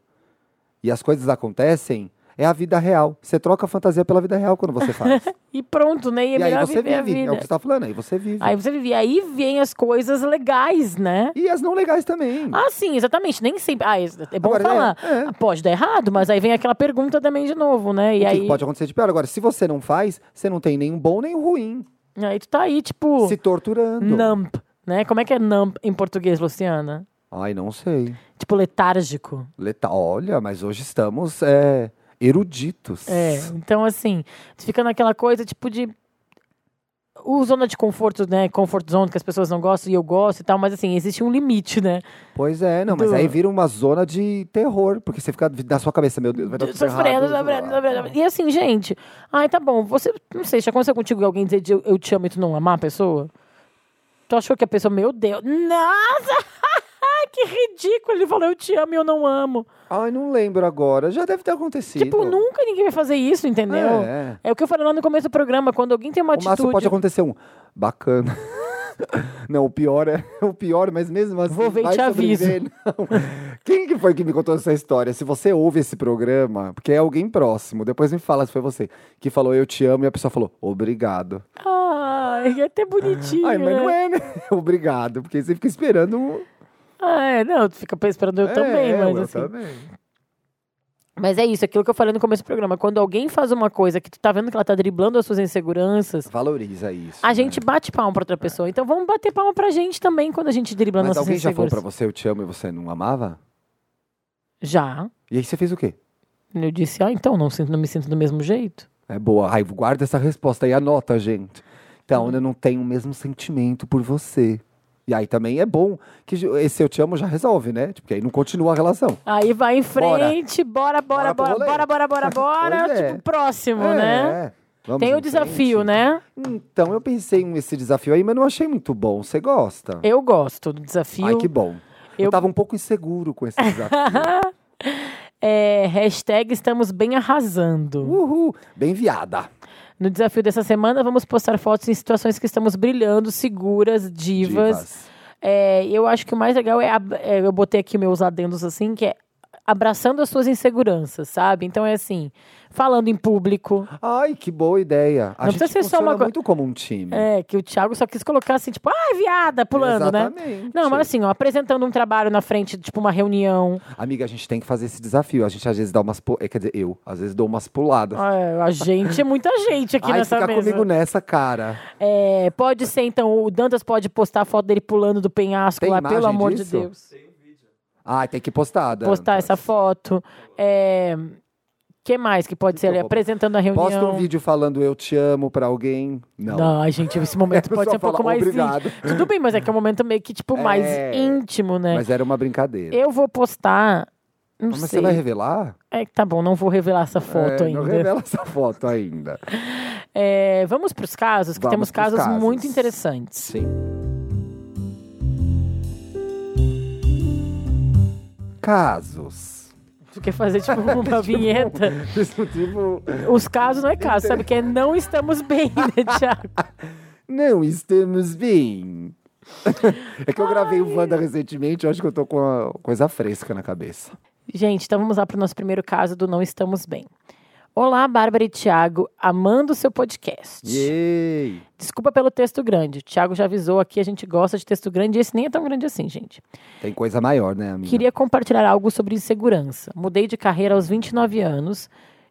[SPEAKER 3] e as coisas acontecem, é a vida real. Você troca a fantasia pela vida real quando você faz.
[SPEAKER 2] E pronto, né? E, é
[SPEAKER 3] e aí você vive. É o que você tá falando, aí você vive.
[SPEAKER 2] Aí você vive. Aí vem as coisas legais, né?
[SPEAKER 3] E as não legais também.
[SPEAKER 2] Ah, sim, exatamente. Nem sempre. Ah, é bom
[SPEAKER 3] Agora,
[SPEAKER 2] falar.
[SPEAKER 3] é, é.
[SPEAKER 2] Ah, Pode dar errado, mas aí vem aquela pergunta também de novo, né? E
[SPEAKER 3] o que
[SPEAKER 2] aí,
[SPEAKER 3] que pode acontecer de pior? Agora, se você não faz, você não tem nenhum bom nem ruim.
[SPEAKER 2] aí tu tá aí, tipo,
[SPEAKER 3] Se torturando.
[SPEAKER 2] nump, né? Como é que é nump em português, Luciana?
[SPEAKER 3] Ai, não sei.
[SPEAKER 2] Tipo, letárgico.
[SPEAKER 3] Leta... Olha, mas hoje estamos é, eruditos.
[SPEAKER 2] É, então assim, fica naquela coisa, tipo, de. O zona de conforto, né? Comfort zone, que as pessoas não gostam e eu gosto e tal, mas assim, existe um limite, né?
[SPEAKER 3] Pois é, não, mas
[SPEAKER 2] Do-
[SPEAKER 3] aí vira uma zona de terror, porque você fica na sua cabeça, meu Deus, vai dar tudo
[SPEAKER 2] Sofrendo,
[SPEAKER 3] errado.
[SPEAKER 2] sofrendo, sofrendo. E assim, gente, ai, tá bom, você, não sei, já aconteceu contigo alguém dizer eu, eu te amo e tu não amar a pessoa? Tu achou que a pessoa, meu Deus, nossa, que ridículo, ele falou eu te amo e eu não amo.
[SPEAKER 3] Ai, não lembro agora, já deve ter acontecido.
[SPEAKER 2] Tipo, nunca ninguém vai fazer isso, entendeu?
[SPEAKER 3] É.
[SPEAKER 2] É o que eu falei lá no começo do programa, quando alguém tem uma
[SPEAKER 3] O máximo
[SPEAKER 2] atitude...
[SPEAKER 3] pode acontecer um bacana. Não, o pior é o pior, mas mesmo assim.
[SPEAKER 2] Vou ver e
[SPEAKER 3] vai
[SPEAKER 2] te aviso.
[SPEAKER 3] Não. Quem que foi que me contou essa história? Se você ouve esse programa, porque é alguém próximo, depois me fala se foi você que falou eu te amo e a pessoa falou obrigado.
[SPEAKER 2] Ai, é até bonitinho,
[SPEAKER 3] Ai, mas
[SPEAKER 2] né?
[SPEAKER 3] não é, né? Obrigado, porque você fica esperando um.
[SPEAKER 2] Ah, é, não, tu fica esperando eu também,
[SPEAKER 3] É,
[SPEAKER 2] mas
[SPEAKER 3] eu
[SPEAKER 2] assim...
[SPEAKER 3] também.
[SPEAKER 2] Mas é isso, aquilo que eu falei no começo do programa. Quando alguém faz uma coisa que tu tá vendo que ela tá driblando as suas inseguranças,
[SPEAKER 3] Valoriza isso.
[SPEAKER 2] a
[SPEAKER 3] né?
[SPEAKER 2] gente bate palma pra outra pessoa. Então vamos bater palma pra gente também quando a gente dribla
[SPEAKER 3] Mas
[SPEAKER 2] nossas
[SPEAKER 3] alguém já falou
[SPEAKER 2] inseguranças.
[SPEAKER 3] pra você eu te amo e você não amava?
[SPEAKER 2] Já.
[SPEAKER 3] E aí você fez o quê?
[SPEAKER 2] Eu disse, ah, então, não, sinto, não me sinto do mesmo jeito.
[SPEAKER 3] É boa. Ai, guarda essa resposta aí, anota, gente. Então, eu não tenho o mesmo sentimento por você. E aí também é bom que esse eu te amo já resolve, né? Tipo, porque aí não continua a relação.
[SPEAKER 2] Aí vai em frente, bora, bora,
[SPEAKER 3] Bora
[SPEAKER 2] bora, bora, bora, bora,
[SPEAKER 3] é.
[SPEAKER 2] Tipo, próximo, né?
[SPEAKER 3] É. Vamos
[SPEAKER 2] Tem o desafio,
[SPEAKER 3] frente.
[SPEAKER 2] né?
[SPEAKER 3] Então, eu pensei nesse desafio aí, mas não achei muito bom. Você gosta?
[SPEAKER 2] Eu gosto do desafio.
[SPEAKER 3] Ai, que bom. Eu...
[SPEAKER 2] Eu-
[SPEAKER 3] tava um pouco inseguro com esse desafio.
[SPEAKER 2] É, hashtag estamos bem arrasando.
[SPEAKER 3] Uhul. Bem viada.
[SPEAKER 2] No desafio dessa semana, vamos postar fotos em situações que estamos brilhando, seguras, divas. É, eu acho que o mais legal é, ab- é, eu botei aqui meus adendos assim, que é abraçando as suas inseguranças, sabe? Então é assim, falando em público.
[SPEAKER 3] Ai, que boa ideia. A
[SPEAKER 2] Não
[SPEAKER 3] gente
[SPEAKER 2] precisa ser só uma
[SPEAKER 3] muito como um time.
[SPEAKER 2] É, que o Thiago só quis colocar assim, tipo, ai, viada, pulando, né?
[SPEAKER 3] Exatamente.
[SPEAKER 2] Não, mas assim, ó, apresentando um trabalho na frente, tipo uma reunião.
[SPEAKER 3] Amiga, a gente tem que fazer esse desafio. A gente às vezes dá umas... é, Quer dizer, eu. Às vezes dou umas puladas.
[SPEAKER 2] Ah, a gente é muita gente aqui
[SPEAKER 3] Ai,
[SPEAKER 2] nessa
[SPEAKER 3] fica
[SPEAKER 2] mesa.
[SPEAKER 3] comigo nessa, cara.
[SPEAKER 2] É, pode ser, então, o Dantas pode postar a foto dele pulando do penhasco
[SPEAKER 3] Tem
[SPEAKER 2] lá, pelo amor
[SPEAKER 3] disso?
[SPEAKER 2] de Deus.
[SPEAKER 3] Ai, tem que postar, Dantas.
[SPEAKER 2] Postar essa foto. É, que mais que pode ser Apresentando a reunião.
[SPEAKER 3] Posta um vídeo falando eu te amo pra alguém. Não.
[SPEAKER 2] Não, ai, gente, esse momento pode ser um pouco mais
[SPEAKER 3] "Obrigado".
[SPEAKER 2] íntimo. Tudo bem, mas é que é um momento meio que, tipo, mais
[SPEAKER 3] É.
[SPEAKER 2] íntimo, né?
[SPEAKER 3] Mas era uma brincadeira.
[SPEAKER 2] Eu vou postar. Não
[SPEAKER 3] Mas
[SPEAKER 2] sei.
[SPEAKER 3] você vai revelar?
[SPEAKER 2] É, tá bom, não vou revelar essa foto
[SPEAKER 3] É,
[SPEAKER 2] ainda.
[SPEAKER 3] Não revela essa foto ainda.
[SPEAKER 2] É, vamos para os casos, que
[SPEAKER 3] Vamos
[SPEAKER 2] temos casos,
[SPEAKER 3] casos.
[SPEAKER 2] muito interessantes.
[SPEAKER 3] Sim. Casos.
[SPEAKER 2] Tu quer fazer, tipo, uma vinheta?
[SPEAKER 3] tipo,
[SPEAKER 2] Os casos não é caso, sabe? Que é não estamos bem, né, Thiago?
[SPEAKER 3] não estamos bem. é que eu gravei o Wanda recentemente, eu acho que eu tô com a coisa fresca na cabeça.
[SPEAKER 2] Gente, então vamos lá para o nosso primeiro caso do Não Estamos Bem. Olá, Bárbara e Thiago, amando o seu podcast.
[SPEAKER 3] Yay!
[SPEAKER 2] Desculpa pelo texto grande. O Thiago já avisou aqui, a gente gosta de texto grande e esse nem é tão grande assim, gente.
[SPEAKER 3] Tem coisa maior, né, amiga?
[SPEAKER 2] Queria compartilhar algo sobre insegurança. Mudei de carreira aos 29 anos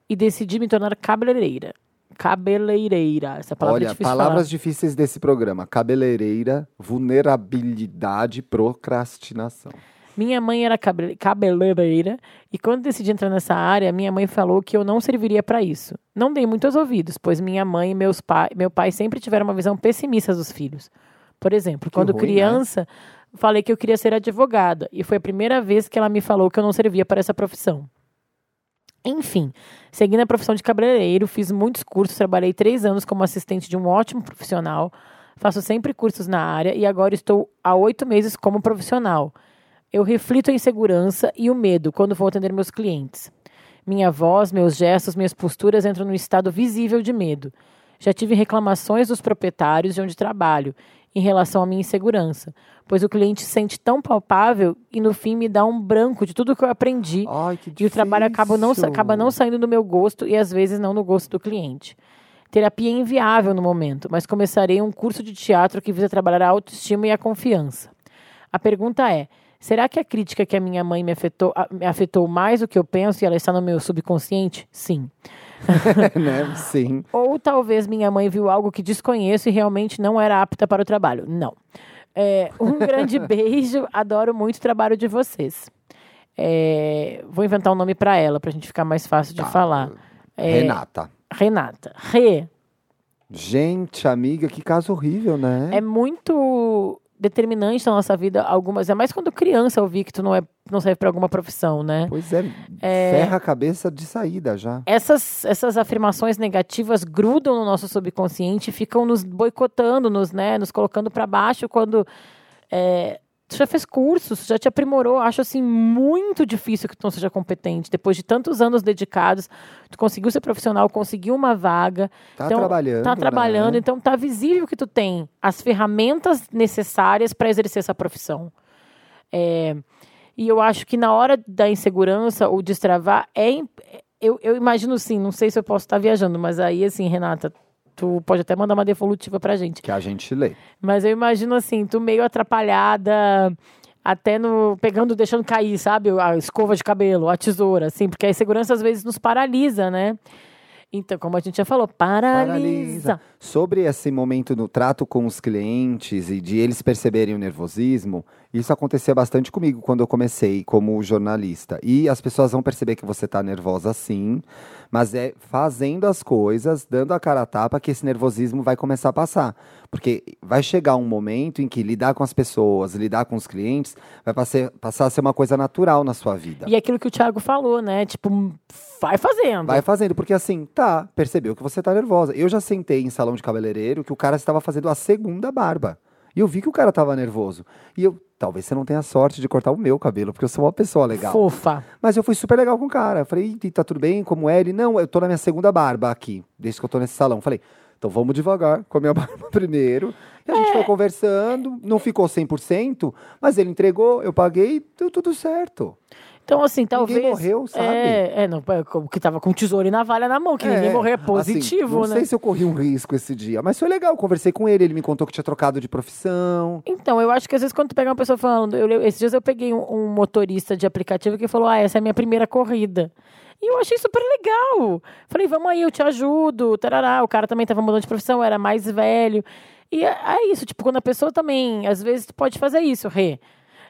[SPEAKER 2] e decidi me tornar cabeleireira. Cabeleireira. Essa palavra é
[SPEAKER 3] Olha,
[SPEAKER 2] difícil de
[SPEAKER 3] palavras difíceis desse programa: cabeleireira, vulnerabilidade, procrastinação.
[SPEAKER 2] Minha mãe era cabe- cabeleireira e quando decidi entrar nessa área, minha mãe falou que eu não serviria para isso. Não dei muitos ouvidos, pois minha mãe e meus pai, meu pai sempre tiveram uma visão pessimista dos filhos. Por exemplo, quando
[SPEAKER 3] ruim, né?
[SPEAKER 2] criança, falei que eu queria ser advogada e foi a primeira vez que ela me falou que eu não servia para essa profissão. Enfim, segui na profissão de cabeleireiro, fiz muitos cursos, trabalhei três anos como assistente de um ótimo profissional, faço sempre cursos na área e agora estou há oito meses como profissional. Eu reflito a insegurança e o medo quando vou atender meus clientes. Minha voz, meus gestos, minhas posturas entram num estado visível de medo. Já tive reclamações dos proprietários de onde trabalho em relação à minha insegurança, pois o cliente se sente tão palpável e no fim me dá um branco de tudo que eu aprendi
[SPEAKER 3] Ai, que
[SPEAKER 2] e o trabalho acaba não, acaba não saindo do meu gosto e às vezes não no gosto do cliente. Terapia é inviável no momento, mas começarei um curso de teatro que visa trabalhar a autoestima e a confiança. A pergunta é: será que a crítica que a minha mãe me afetou, a- me afetou mais do que eu penso e ela está no meu subconsciente? Sim.
[SPEAKER 3] né? Sim.
[SPEAKER 2] Ou talvez minha mãe viu algo que desconheço e realmente não era apta para o trabalho. Não. É, um grande beijo, adoro muito o trabalho de vocês. É, vou inventar um nome para ela, para a gente ficar mais fácil de
[SPEAKER 3] Tá.
[SPEAKER 2] falar. É,
[SPEAKER 3] Renata.
[SPEAKER 2] Renata. Rê.
[SPEAKER 3] Gente, amiga, que caso horrível, né?
[SPEAKER 2] É muito determinante na nossa vida algumas. É mais quando criança eu vi que tu não, é, não serve para alguma profissão, né?
[SPEAKER 3] Pois é, ferra a cabeça de saída já.
[SPEAKER 2] essas, essas afirmações negativas grudam no nosso subconsciente e ficam nos boicotando, nos, né, nos colocando para baixo quando é, tu já fez cursos, já te aprimorou. Acho assim muito difícil que tu não seja competente. Depois de tantos anos dedicados, tu conseguiu ser profissional, conseguiu uma vaga.
[SPEAKER 3] Tá
[SPEAKER 2] então,
[SPEAKER 3] trabalhando.
[SPEAKER 2] Tá trabalhando,
[SPEAKER 3] né?
[SPEAKER 2] então tá visível que tu tem as ferramentas necessárias para exercer essa profissão. É, e eu acho que na hora da insegurança ou destravar, é, eu, eu imagino sim, não sei se eu posso estar viajando, mas aí assim, Renata, tu pode até mandar uma devolutiva pra gente.
[SPEAKER 3] Que a gente lê.
[SPEAKER 2] Mas eu imagino assim, tu meio atrapalhada, até no. pegando, deixando cair, sabe? A escova de cabelo, a tesoura, assim, porque a insegurança às vezes nos paralisa, né? Então, como a gente já falou, paralisa.
[SPEAKER 3] Sobre esse momento no trato com os clientes e de eles perceberem o nervosismo, isso acontecia bastante comigo quando eu comecei como jornalista. E as pessoas vão perceber que você está nervosa sim, mas é fazendo as coisas, dando a cara a tapa, que esse nervosismo vai começar a passar. Porque vai chegar um momento em que lidar com as pessoas, lidar com os clientes, vai passar, passar a ser uma coisa natural na sua vida.
[SPEAKER 2] E aquilo que o Thiago falou, né? Tipo, vai fazendo.
[SPEAKER 3] Vai fazendo, porque assim, tá, percebeu que você tá nervosa. Eu já sentei em salão de cabeleireiro que o cara estava fazendo a segunda barba. E eu vi que o cara tava nervoso. E eu, talvez você não tenha sorte de cortar o meu cabelo, porque eu sou uma pessoa legal.
[SPEAKER 2] Fofa.
[SPEAKER 3] Mas eu fui super legal com o cara. Eu falei, "Ih, tá tudo bem? Como é? Ele, não, eu tô na minha segunda barba aqui, desde que eu tô nesse salão. Eu falei, então vamos devagar com a minha barba primeiro. E a gente foi conversando, não ficou 100%, mas ele entregou, eu paguei, deu tudo certo.
[SPEAKER 2] Então, assim, talvez.
[SPEAKER 3] morreu, sabe?
[SPEAKER 2] É, é não, é, que tava com tesouro e navalha na mão, que ninguém morreu é
[SPEAKER 3] assim,
[SPEAKER 2] positivo,
[SPEAKER 3] não
[SPEAKER 2] né?
[SPEAKER 3] sei se eu corri um risco esse dia, mas foi legal. Conversei com ele, ele me contou que tinha trocado de profissão.
[SPEAKER 2] Então, eu acho que às vezes quando tu pega uma pessoa falando, eu, esses dias eu peguei um, um motorista de aplicativo que falou: Ah, essa é a minha primeira corrida. E eu achei super legal. Falei, vamos aí, eu te ajudo. Tarará. O cara também tava mudando de profissão, era mais velho. E é, é isso, tipo, quando a pessoa também, às vezes, tu pode fazer isso, Rê.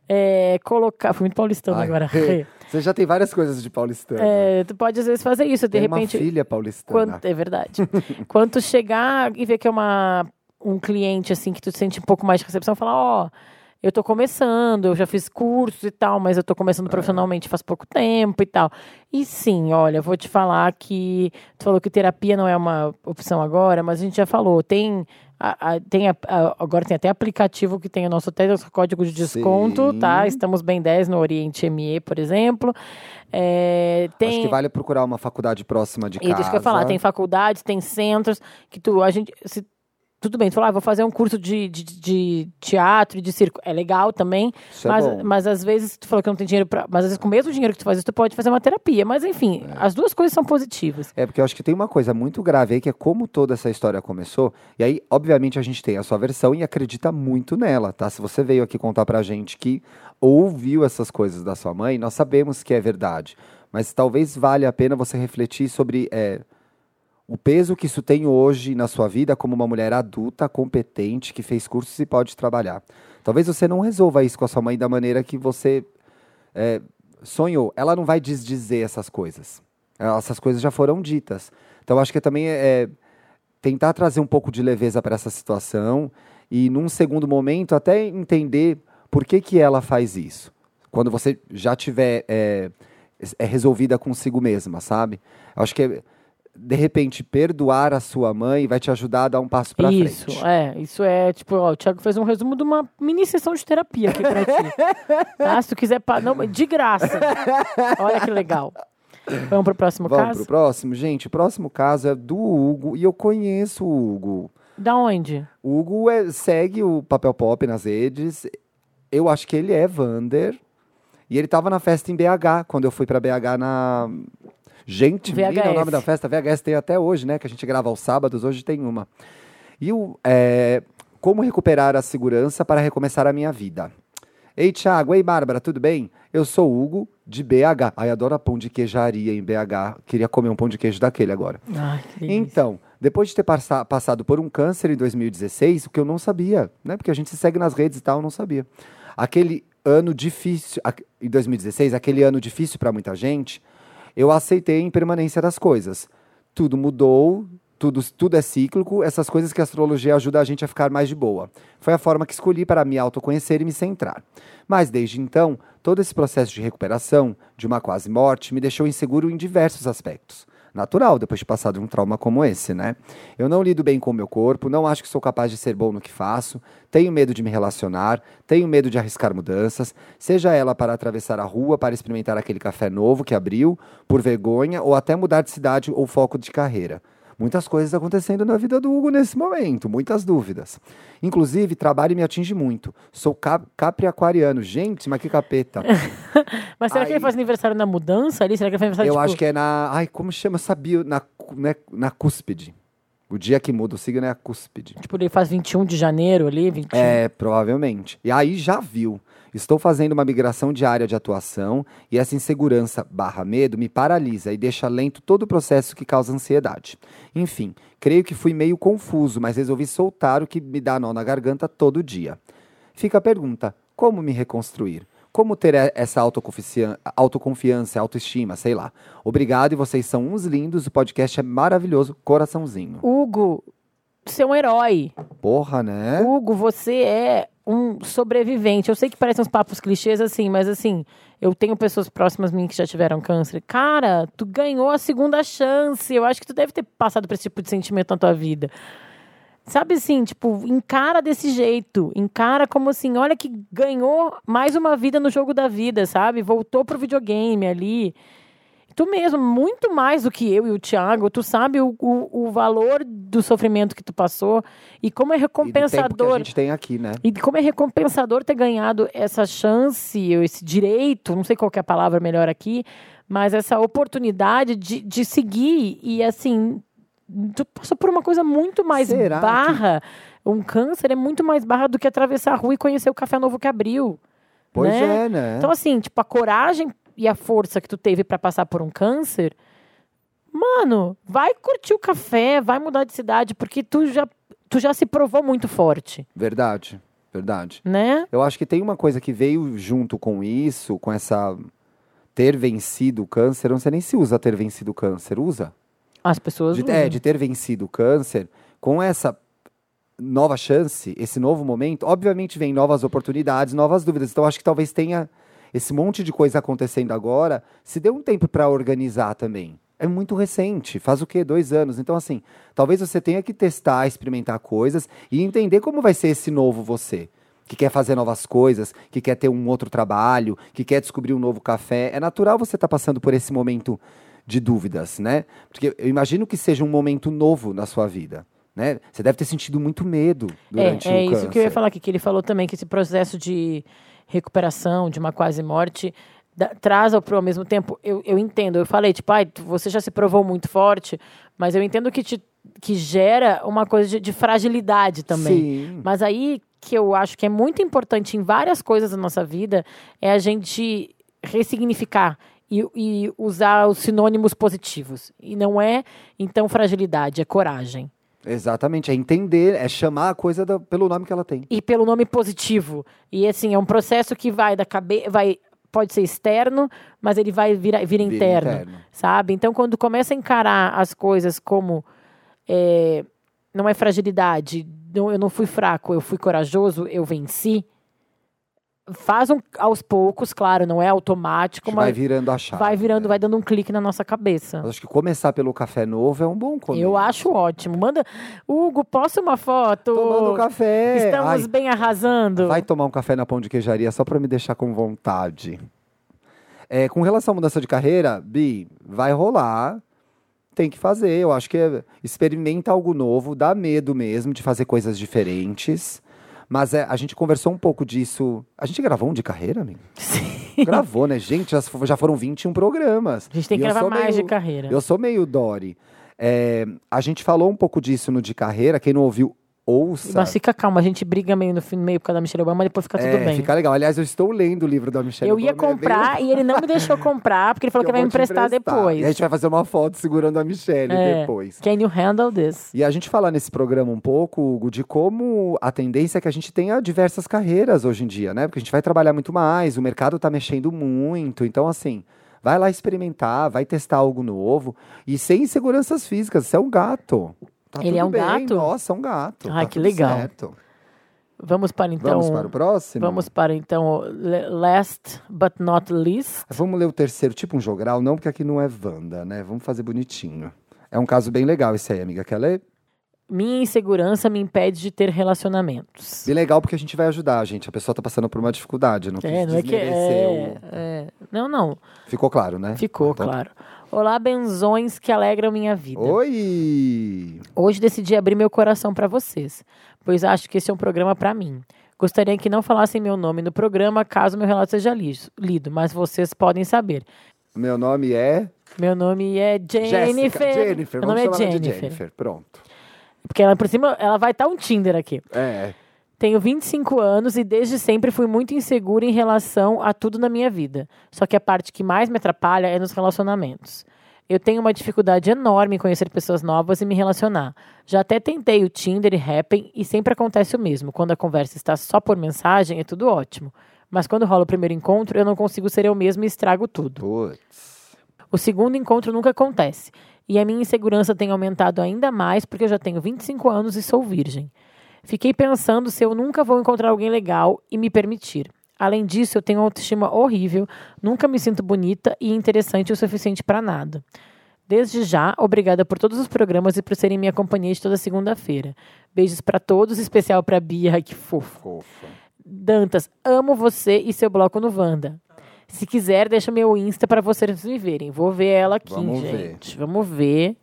[SPEAKER 2] É, colocar. Fui muito paulistano
[SPEAKER 3] Ai,
[SPEAKER 2] agora.
[SPEAKER 3] Você já tem várias coisas de paulistano.
[SPEAKER 2] É, tu pode às vezes fazer isso, de
[SPEAKER 3] tem
[SPEAKER 2] repente.
[SPEAKER 3] uma filha paulistana.
[SPEAKER 2] Quando, é verdade. Quando chegar e ver que é uma, um cliente assim que tu sente um pouco mais de recepção, falar, ó, eu tô começando, eu já fiz cursos e tal, mas eu tô começando profissionalmente faz pouco tempo e tal. E sim, olha, vou te falar que tu falou que terapia não é uma opção agora, mas a gente já falou, tem a- a- tem a- agora tem até aplicativo que tem o nosso até nosso código de desconto,
[SPEAKER 3] Sim.
[SPEAKER 2] tá? Estamos bem 10 no Oriente ME, por exemplo. É, tem
[SPEAKER 3] Acho que vale procurar uma faculdade próxima de
[SPEAKER 2] e
[SPEAKER 3] casa.
[SPEAKER 2] deixa que eu falar, tem faculdades, tem centros que tu, a gente, se- tudo bem, tu fala, ah, vou fazer um curso de, de, de teatro e de circo, é legal também,
[SPEAKER 3] Isso é
[SPEAKER 2] mas,
[SPEAKER 3] bom.
[SPEAKER 2] mas às vezes tu falou que não tem dinheiro pra, mas às vezes com o mesmo dinheiro que tu faz isso, tu pode fazer uma terapia, mas enfim, as duas coisas são positivas.
[SPEAKER 3] É, porque eu acho que tem uma coisa muito grave aí, que é como toda essa história começou. E aí, obviamente, a gente tem a sua versão e acredita muito nela, tá? Se você veio aqui contar pra gente que ouviu essas coisas da sua mãe, nós sabemos que é verdade. Mas talvez valha a pena você refletir sobre é, o peso que isso tem hoje na sua vida como uma mulher adulta, competente, que fez cursos e pode trabalhar. Talvez você não resolva isso com a sua mãe da maneira que você é, sonhou. Ela não vai desdizer essas coisas. Essas coisas já foram ditas. Então, acho que também é, é tentar trazer um pouco de leveza para essa situação e, num segundo momento, até entender por que, que ela faz isso. Quando você já tiver é, é resolvida consigo mesma, sabe? Acho que, é, de repente, perdoar a sua mãe vai te ajudar a dar um passo para
[SPEAKER 2] Isso,
[SPEAKER 3] frente.
[SPEAKER 2] é, isso é, tipo, ó, o Thiago fez um resumo de uma mini sessão de terapia aqui pra ti. tá? Se tu quiser, pa- não, de graça. Olha que legal. Vamos pro próximo
[SPEAKER 3] Vamos
[SPEAKER 2] caso?
[SPEAKER 3] pro próximo? Gente, o próximo caso é do Hugo, e eu conheço o Hugo.
[SPEAKER 2] Da onde?
[SPEAKER 3] O Hugo é- segue o Papel Pop nas redes. Eu acho que ele é Vander. E ele tava na festa em BH, quando eu fui pra BH na. Gente, menina, o
[SPEAKER 2] VHS.
[SPEAKER 3] nome da festa, VHS tem até hoje, né? Que a gente grava aos sábados, hoje tem uma. E o. é, como recuperar a segurança para recomeçar a minha vida? Ei, Thiago, ei, Bárbara, tudo bem? Eu sou o Hugo, de BH. Ai, adoro pão de queijaria em BH. Queria comer um pão de queijo daquele agora.
[SPEAKER 2] Ai, que.
[SPEAKER 3] Então, depois de ter passa- passado por um câncer em 2016, o que eu não sabia, né? Porque a gente se segue nas redes e tal, eu não sabia. Aquele ano difícil, em 2016, aquele ano difícil para muita gente, eu aceitei a impermanência das coisas. Tudo mudou, tudo, tudo é cíclico, essas coisas que a astrologia ajuda a gente a ficar mais de boa. Foi a forma que escolhi para me autoconhecer e me centrar. Mas desde então, todo esse processo de recuperação, de uma quase morte, me deixou inseguro em diversos aspectos. Natural, depois de passar de um trauma como esse, né? Eu não lido bem com o meu corpo, não acho que sou capaz de ser bom no que faço, tenho medo de me relacionar, tenho medo de arriscar mudanças, seja ela para atravessar a rua para experimentar aquele café novo que abriu, por vergonha, ou até mudar de cidade ou foco de carreira. Muitas coisas acontecendo na vida do Hugo nesse momento, muitas dúvidas. Inclusive, trabalho me atinge muito. Sou cap capri aquariano. Gente, mas que capeta.
[SPEAKER 2] Mas será que
[SPEAKER 3] Aí-
[SPEAKER 2] ele faz aniversário na mudança ali? Será que ele faz aniversário
[SPEAKER 3] Eu
[SPEAKER 2] tipo,
[SPEAKER 3] acho que é na. Ai, como chama? Sabia. Na, né, na cúspide. O dia que muda o signo é a cúspide.
[SPEAKER 2] tipo, ele faz 21 de janeiro ali? 21.
[SPEAKER 3] É, provavelmente. E aí já viu. Estou fazendo uma migração de área de atuação e essa insegurança barra medo me paralisa e deixa lento todo o processo que causa ansiedade. Enfim, creio que fui meio confuso, mas resolvi soltar o que me dá nó na garganta todo dia. Fica a pergunta: como me reconstruir? Como ter essa autoconfiança, autoestima, sei lá. Obrigado e vocês são uns lindos, o podcast é maravilhoso, coraçãozinho.
[SPEAKER 2] Hugo, é um herói.
[SPEAKER 3] Porra, né?
[SPEAKER 2] Hugo, você é um sobrevivente. Eu sei que parecem uns papos clichês assim, mas assim, eu tenho pessoas próximas a mim que já tiveram câncer. Cara, tu ganhou a segunda chance. Eu acho que tu deve ter passado por esse tipo de sentimento na tua vida. Sabe assim, tipo, encara desse jeito. Encara como assim, olha que ganhou mais uma vida no jogo da vida, sabe? Voltou pro videogame ali. Tu mesmo, muito mais do que eu e o Thiago, tu sabe o, o, o valor do sofrimento que tu passou e como é
[SPEAKER 3] E do tempo que
[SPEAKER 2] recompensador.
[SPEAKER 3] a gente tem aqui, né?
[SPEAKER 2] E como é recompensador ter ganhado essa chance, ou esse direito, não sei qual que é a palavra melhor aqui, mas essa oportunidade de, de seguir e assim, tu passou por uma coisa muito mais
[SPEAKER 3] Será que-
[SPEAKER 2] barra. Um câncer é muito mais barra do que atravessar a rua e conhecer o café novo que abriu.
[SPEAKER 3] Pois
[SPEAKER 2] né?
[SPEAKER 3] é, né?
[SPEAKER 2] Então, assim, tipo, a coragem e a força que tu teve pra passar por um câncer, mano, vai curtir o café, vai mudar de cidade, porque tu já, tu já se provou muito forte,
[SPEAKER 3] Verdade, verdade.
[SPEAKER 2] né?
[SPEAKER 3] Eu acho que tem uma coisa que veio junto com isso, com essa ter vencido o câncer. Não sei nem se usa ter vencido o câncer. Usa?
[SPEAKER 2] As pessoas.
[SPEAKER 3] De,
[SPEAKER 2] usam.
[SPEAKER 3] é, de ter vencido o câncer. Com essa nova chance, esse novo momento, obviamente vem novas oportunidades, novas dúvidas. Então acho que talvez tenha esse monte de coisa acontecendo agora. Se dê um tempo para organizar também. É muito recente, faz o quê? Dois anos. Então, assim, talvez você tenha que testar, experimentar coisas e entender como vai ser esse novo você. Que quer fazer novas coisas, que quer ter um outro trabalho, que quer descobrir um novo café. É natural você estar passando por esse momento de dúvidas, né? Porque eu imagino que seja um momento novo na sua vida, né? Você deve ter sentido muito medo durante
[SPEAKER 2] é,
[SPEAKER 3] o
[SPEAKER 2] é isso que eu ia falar aqui, que ele falou também, que esse processo de recuperação, de uma quase morte, da- traz ao, pro- ao mesmo tempo, eu, eu entendo, eu falei, tipo, ai, tu- você já se provou muito forte, mas eu entendo que, te, que gera uma coisa de, de fragilidade também.
[SPEAKER 3] Sim.
[SPEAKER 2] Mas aí que eu acho que é muito importante em várias coisas da nossa vida é a gente ressignificar e, e usar os sinônimos positivos. E não é, então, fragilidade, é coragem.
[SPEAKER 3] Exatamente, é entender, é chamar a coisa da- pelo nome que ela tem.
[SPEAKER 2] e pelo nome positivo. E assim, é um processo que vai da cabeça, vai pode ser externo, mas ele vai vir, vir interno,
[SPEAKER 3] interno.
[SPEAKER 2] sabe? Então, quando começa a encarar as coisas como é, não é fragilidade, não, eu não fui fraco, eu fui corajoso, eu venci. Faz um, aos poucos, claro, não é automático,
[SPEAKER 3] vai
[SPEAKER 2] mas
[SPEAKER 3] virando a chave.
[SPEAKER 2] vai virando,
[SPEAKER 3] né?
[SPEAKER 2] vai dando um clique na nossa cabeça.
[SPEAKER 3] Mas acho que começar pelo café novo é um bom começo.
[SPEAKER 2] Eu acho ótimo. Manda, Hugo, posta uma foto.
[SPEAKER 3] Tomando café.
[SPEAKER 2] Estamos
[SPEAKER 3] Ai,
[SPEAKER 2] bem arrasando.
[SPEAKER 3] Vai tomar um café na pão de queijaria só pra me deixar com vontade. É, com relação à mudança de carreira, Bi, vai rolar. Tem que fazer. Eu acho que é, experimenta algo novo, dá medo mesmo de fazer coisas diferentes. Mas é, a gente conversou um pouco disso. A gente gravou um de carreira, amigo?
[SPEAKER 2] Sim.
[SPEAKER 3] Gravou, né? Gente, já, já foram 21 programas.
[SPEAKER 2] A gente tem que gravar mais
[SPEAKER 3] meio-
[SPEAKER 2] de carreira.
[SPEAKER 3] Eu sou meio Dory. É, a gente falou um pouco disso no de carreira. Quem não ouviu, ouça.
[SPEAKER 2] Mas fica calma, a gente briga meio no fim, meio por causa da Michelle Obama, mas depois fica tudo
[SPEAKER 3] É,
[SPEAKER 2] bem.
[SPEAKER 3] Fica legal. Aliás, eu estou lendo o livro da Michelle
[SPEAKER 2] Eu ia
[SPEAKER 3] Obama, é bem
[SPEAKER 2] comprar e ele não me deixou comprar, porque ele falou que,
[SPEAKER 3] eu
[SPEAKER 2] vai me
[SPEAKER 3] te
[SPEAKER 2] emprestar,
[SPEAKER 3] E a
[SPEAKER 2] depois.
[SPEAKER 3] gente vai fazer uma foto segurando a Michelle
[SPEAKER 2] É.
[SPEAKER 3] depois.
[SPEAKER 2] Can you handle this?
[SPEAKER 3] E a gente fala nesse programa um pouco, Hugo, de como a tendência é que a gente tenha diversas carreiras hoje em dia, né? Porque a gente vai trabalhar muito mais, o mercado tá mexendo muito. Então, assim, vai lá experimentar, vai testar algo novo. E sem inseguranças físicas, você é um gato. Tá
[SPEAKER 2] Ele é um
[SPEAKER 3] bem.
[SPEAKER 2] gato?
[SPEAKER 3] Nossa, é um gato.
[SPEAKER 2] Ai,
[SPEAKER 3] Tá
[SPEAKER 2] que legal.
[SPEAKER 3] certo.
[SPEAKER 2] Vamos para então.
[SPEAKER 3] Vamos para o próximo?
[SPEAKER 2] Vamos para então. Last but not least.
[SPEAKER 3] Vamos ler o terceiro, tipo um jogral, não, porque aqui não é Wanda, né? Vamos fazer bonitinho. É um caso bem legal esse aí, amiga. Quer ler?
[SPEAKER 2] Minha insegurança me impede de ter relacionamentos.
[SPEAKER 3] Bem legal porque a gente vai ajudar, gente. A pessoa tá passando por uma dificuldade, não
[SPEAKER 2] É, não é que. É,
[SPEAKER 3] o-
[SPEAKER 2] é. Não, não.
[SPEAKER 3] Ficou claro, né?
[SPEAKER 2] Ficou,
[SPEAKER 3] Então-
[SPEAKER 2] claro. Olá, benzões que alegram minha vida.
[SPEAKER 3] Oi!
[SPEAKER 2] Hoje decidi abrir meu coração para vocês, pois acho que esse é um programa para mim. Gostaria que não falassem meu nome no programa caso meu relato seja lido, mas vocês podem saber.
[SPEAKER 3] Meu nome é
[SPEAKER 2] Meu nome é Jennifer.
[SPEAKER 3] Jéssica. Jennifer,
[SPEAKER 2] Meu nome é Jennifer.
[SPEAKER 3] de Jennifer. Pronto.
[SPEAKER 2] Porque ela por cima, ela vai estar um Tinder aqui.
[SPEAKER 3] É.
[SPEAKER 2] Tenho 25 anos e desde sempre fui muito insegura em relação a tudo na minha vida. Só que a parte que mais me atrapalha é nos relacionamentos. Eu tenho uma dificuldade enorme em conhecer pessoas novas e me relacionar. Já até tentei o Tinder e Happn e sempre acontece o mesmo. Quando a conversa está só por mensagem, é tudo ótimo. Mas quando rola o primeiro encontro, eu não consigo ser eu mesmo e estrago tudo. O segundo encontro nunca acontece. E a minha insegurança tem aumentado ainda mais porque eu já tenho 25 anos e sou virgem. Fiquei pensando se eu nunca vou encontrar alguém legal e me permitir. Além disso, eu tenho uma autoestima horrível, nunca me sinto bonita e interessante o suficiente para nada. Desde já, obrigada por todos os programas e por serem minha companhia de toda segunda-feira. Beijos para todos, especial para Bia, que fofo.
[SPEAKER 3] Fofa.
[SPEAKER 2] Dantas, amo você e seu bloco no Wanda. Se quiser, deixa meu Insta para vocês me verem. Vou ver ela aqui,
[SPEAKER 3] Vamos ver.
[SPEAKER 2] gente. Vamos ver.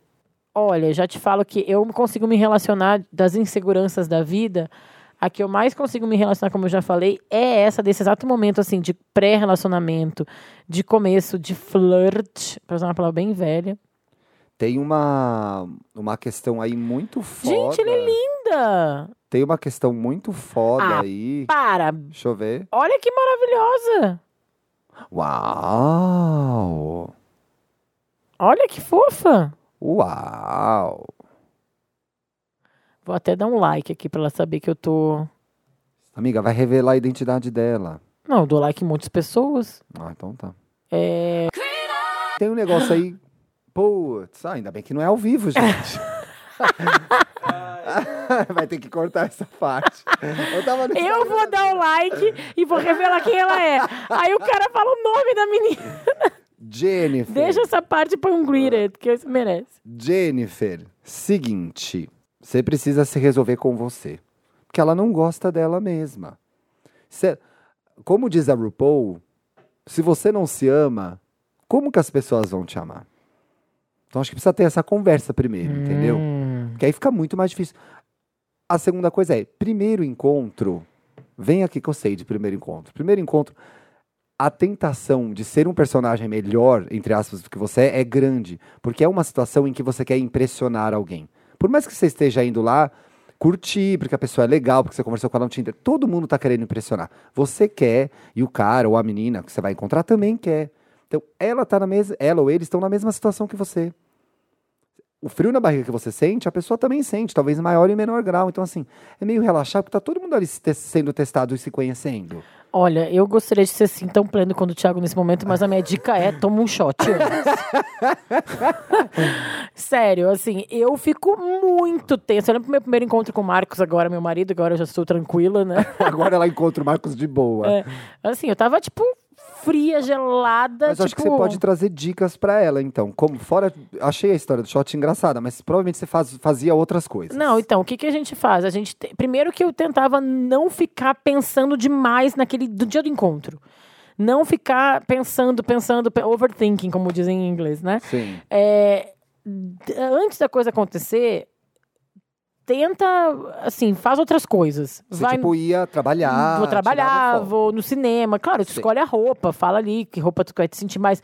[SPEAKER 2] Olha, já te falo que eu consigo me relacionar das inseguranças da vida. A que eu mais consigo me relacionar, como eu já falei, é essa desse exato momento assim de pré-relacionamento, de começo, de flirt, para usar uma palavra bem velha.
[SPEAKER 3] Tem uma, uma questão aí muito foda.
[SPEAKER 2] Gente, ela é linda!
[SPEAKER 3] Tem uma questão muito foda
[SPEAKER 2] Ah,
[SPEAKER 3] aí.
[SPEAKER 2] Para!
[SPEAKER 3] Deixa eu ver.
[SPEAKER 2] Olha que maravilhosa!
[SPEAKER 3] Uau!
[SPEAKER 2] Olha que fofa!
[SPEAKER 3] Uau!
[SPEAKER 2] Vou até dar um like aqui pra ela saber que eu tô.
[SPEAKER 3] Amiga, vai revelar a identidade dela.
[SPEAKER 2] Não, eu dou like em muitas pessoas.
[SPEAKER 3] Ah, então tá.
[SPEAKER 2] É.
[SPEAKER 3] Tem um negócio aí. Putz, ah, ainda bem que não é ao vivo, gente. vai ter que cortar essa parte. Eu tava no
[SPEAKER 2] Eu vou dar um like e vou revelar quem ela é. Aí o cara fala o nome da menina.
[SPEAKER 3] Jennifer.
[SPEAKER 2] Deixa essa parte pra um greeted, que isso merece.
[SPEAKER 3] Jennifer, seguinte. Você precisa se resolver com você. Porque ela não gosta dela mesma. Cê- como diz a RuPaul, se você não se ama, como que as pessoas vão te amar? Então acho que precisa ter essa conversa primeiro, entendeu?
[SPEAKER 2] Hum.
[SPEAKER 3] Porque aí fica muito mais difícil. A segunda coisa é, primeiro encontro, vem aqui que eu sei de primeiro encontro. Primeiro encontro, a tentação de ser um personagem melhor, entre aspas, do que você é, é grande. Porque é uma situação em que você quer impressionar alguém. Por mais que você esteja indo lá curtir, porque a pessoa é legal, porque você conversou com ela no Tinder, todo mundo tá querendo impressionar. Você quer, e o cara ou a menina que você vai encontrar também quer. Então, ela tá na mesma, ela ou ele estão na mesma situação que você o frio na barriga que você sente, a pessoa também sente, talvez em maior e menor grau. Então, assim, é meio relaxado, porque tá todo mundo ali sendo testado e se conhecendo.
[SPEAKER 2] Olha, eu gostaria de ser assim tão pleno quanto o Thiago nesse momento, mas a minha dica é toma um shot. Sério, assim, eu fico muito tensa. Eu lembro do meu primeiro encontro com o Marcos, agora meu marido, agora eu já estou tranquila, né?
[SPEAKER 3] Agora ela encontra o Marcos de boa.
[SPEAKER 2] É, assim, eu tava, tipo, fria, gelada.
[SPEAKER 3] Mas eu acho que
[SPEAKER 2] tipo,
[SPEAKER 3] você pode trazer dicas pra ela, então. Como fora. Achei a história do shot engraçada, mas provavelmente você faz- fazia outras coisas.
[SPEAKER 2] Não, então, o que, que a gente faz? A gente te- Primeiro que eu tentava não ficar pensando demais naquele do dia do encontro. Não ficar pensando, pensando, pe- overthinking, como dizem em inglês, né?
[SPEAKER 3] Sim.
[SPEAKER 2] É, antes da coisa acontecer, tenta, assim, faz outras coisas.
[SPEAKER 3] Você,
[SPEAKER 2] Vai,
[SPEAKER 3] tipo, ia trabalhar.
[SPEAKER 2] vou trabalhar, vou no cinema. Claro, tu
[SPEAKER 3] Sim.
[SPEAKER 2] escolhe a roupa, fala ali que roupa tu quer te sentir mais.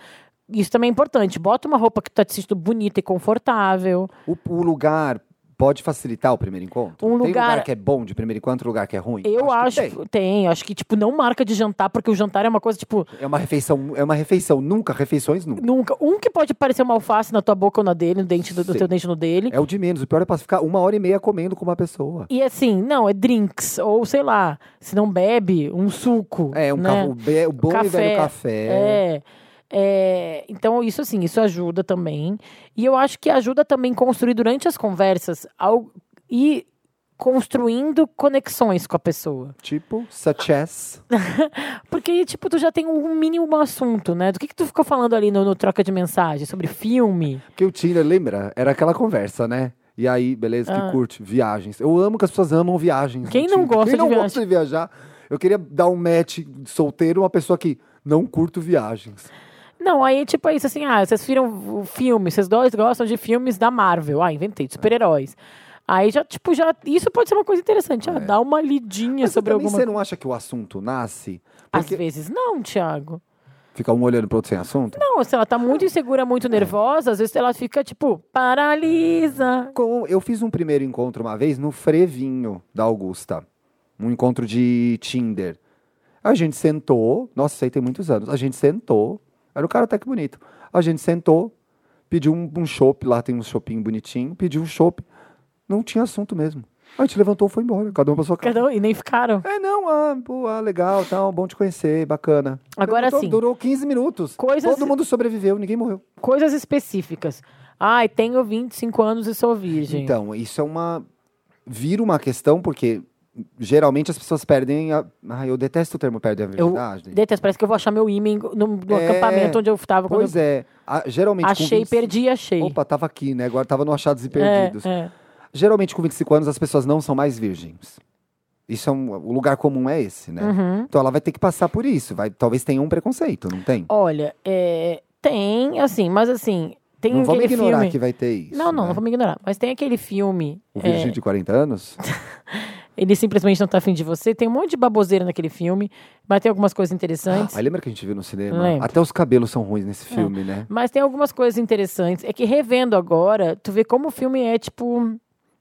[SPEAKER 2] Isso também é importante. Bota uma roupa que tu tá te sentindo bonita e confortável.
[SPEAKER 3] O, o lugar pode facilitar o primeiro encontro?
[SPEAKER 2] Um
[SPEAKER 3] Tem
[SPEAKER 2] lugar-
[SPEAKER 3] lugar que é bom de primeiro encontro e lugar que é ruim?
[SPEAKER 2] Eu acho,
[SPEAKER 3] que
[SPEAKER 2] que tem. Acho que, tipo, não marca de jantar, porque o jantar é uma coisa, tipo,
[SPEAKER 3] tem. É uma refeição, é uma refeição, nunca, refeições nunca.
[SPEAKER 2] nunca. Um que pode parecer uma alface na tua boca ou na dele, no dente do, do teu dente no dele.
[SPEAKER 3] É o de menos. O pior é pra ficar uma hora e meia comendo com uma pessoa.
[SPEAKER 2] E assim, não, é drinks, ou sei lá, se não bebe, um suco.
[SPEAKER 3] É, um
[SPEAKER 2] né?
[SPEAKER 3] o, bom e velho café.
[SPEAKER 2] É. É, então, isso assim, isso ajuda também. E eu acho que ajuda também construir durante as conversas ao, e construindo conexões com a pessoa.
[SPEAKER 3] Tipo, such as.
[SPEAKER 2] Porque, tipo, tu já tem um mínimo assunto, né? Do que, que tu ficou falando ali no, no troca de mensagem? Sobre filme?
[SPEAKER 3] Porque o Tinder, lembra? Era aquela conversa, né? E aí, beleza, que
[SPEAKER 2] Ah.
[SPEAKER 3] curte viagens. Eu amo que as pessoas amam viagens.
[SPEAKER 2] Quem não gosta
[SPEAKER 3] Quem não
[SPEAKER 2] de
[SPEAKER 3] gosta de viajar? Eu queria dar um match solteiro, uma pessoa que não curto viagens.
[SPEAKER 2] Não, aí tipo é isso assim, ah, vocês viram o filme, vocês dois gostam de filmes da Marvel. Ah, inventei, de super-heróis. Aí já, tipo, já. Isso pode ser uma coisa interessante. Ah, dá uma lidinha
[SPEAKER 3] É. Mas
[SPEAKER 2] sobre alguma
[SPEAKER 3] você não acha que o assunto nasce?
[SPEAKER 2] Às
[SPEAKER 3] Porque
[SPEAKER 2] vezes não, Thiago.
[SPEAKER 3] fica um olhando pro outro sem assunto?
[SPEAKER 2] Não, se ela tá muito insegura, muito nervosa, às vezes ela fica, tipo, paralisa.
[SPEAKER 3] Com- eu fiz um primeiro encontro uma vez no Frevinho da Augusta. um encontro de Tinder. A gente sentou, nossa, isso aí tem muitos anos. A gente sentou, era um cara até que bonito. A gente sentou, pediu um, um chopp, lá tem um shopping bonitinho, pediu um chopp. Não tinha assunto mesmo. A gente levantou e foi embora, cada um pra sua casa.
[SPEAKER 2] Cada um- E nem ficaram.
[SPEAKER 3] É, não, ah, pô, ah, legal, tal, bom te conhecer, bacana.
[SPEAKER 2] Agora sim.
[SPEAKER 3] Durou 15 minutos.
[SPEAKER 2] Coisas-
[SPEAKER 3] Todo mundo sobreviveu, ninguém morreu.
[SPEAKER 2] Coisas específicas. Ai, tenho 25 anos e sou virgem.
[SPEAKER 3] Então, isso é uma. Vira uma questão, porque geralmente as pessoas perdem a. Ah, eu detesto o termo perdem a
[SPEAKER 2] eu
[SPEAKER 3] virgindade.
[SPEAKER 2] detesto, parece que eu vou achar meu ímã no, no
[SPEAKER 3] É,
[SPEAKER 2] acampamento onde eu tava. Quando
[SPEAKER 3] Pois é. Ah, geralmente.
[SPEAKER 2] eu achei,
[SPEAKER 3] 25
[SPEAKER 2] perdi, achei.
[SPEAKER 3] Opa, tava aqui, né? Agora tava no Achados e
[SPEAKER 2] É,
[SPEAKER 3] Perdidos.
[SPEAKER 2] é.
[SPEAKER 3] Geralmente, com 25 anos, as pessoas não são mais virgens. Isso é um, o lugar comum é esse, né?
[SPEAKER 2] Uhum.
[SPEAKER 3] Então ela vai ter que passar por isso. Vai, talvez tenha um preconceito, não tem?
[SPEAKER 2] Olha, é, tem, assim, mas assim, tem
[SPEAKER 3] não vamos ignorar
[SPEAKER 2] filme.
[SPEAKER 3] que vai ter isso.
[SPEAKER 2] Não, não,
[SPEAKER 3] né?
[SPEAKER 2] não vamos ignorar. Mas tem aquele filme.
[SPEAKER 3] O
[SPEAKER 2] é,
[SPEAKER 3] Virgem de 40 anos?
[SPEAKER 2] ele simplesmente não tá afim de você. Tem um monte de baboseira naquele filme, mas tem algumas coisas interessantes.
[SPEAKER 3] Aí lembra que a gente viu no cinema? Até os cabelos são ruins nesse filme, né?
[SPEAKER 2] Mas tem algumas coisas interessantes. É que revendo agora, tu vê como o filme é tipo.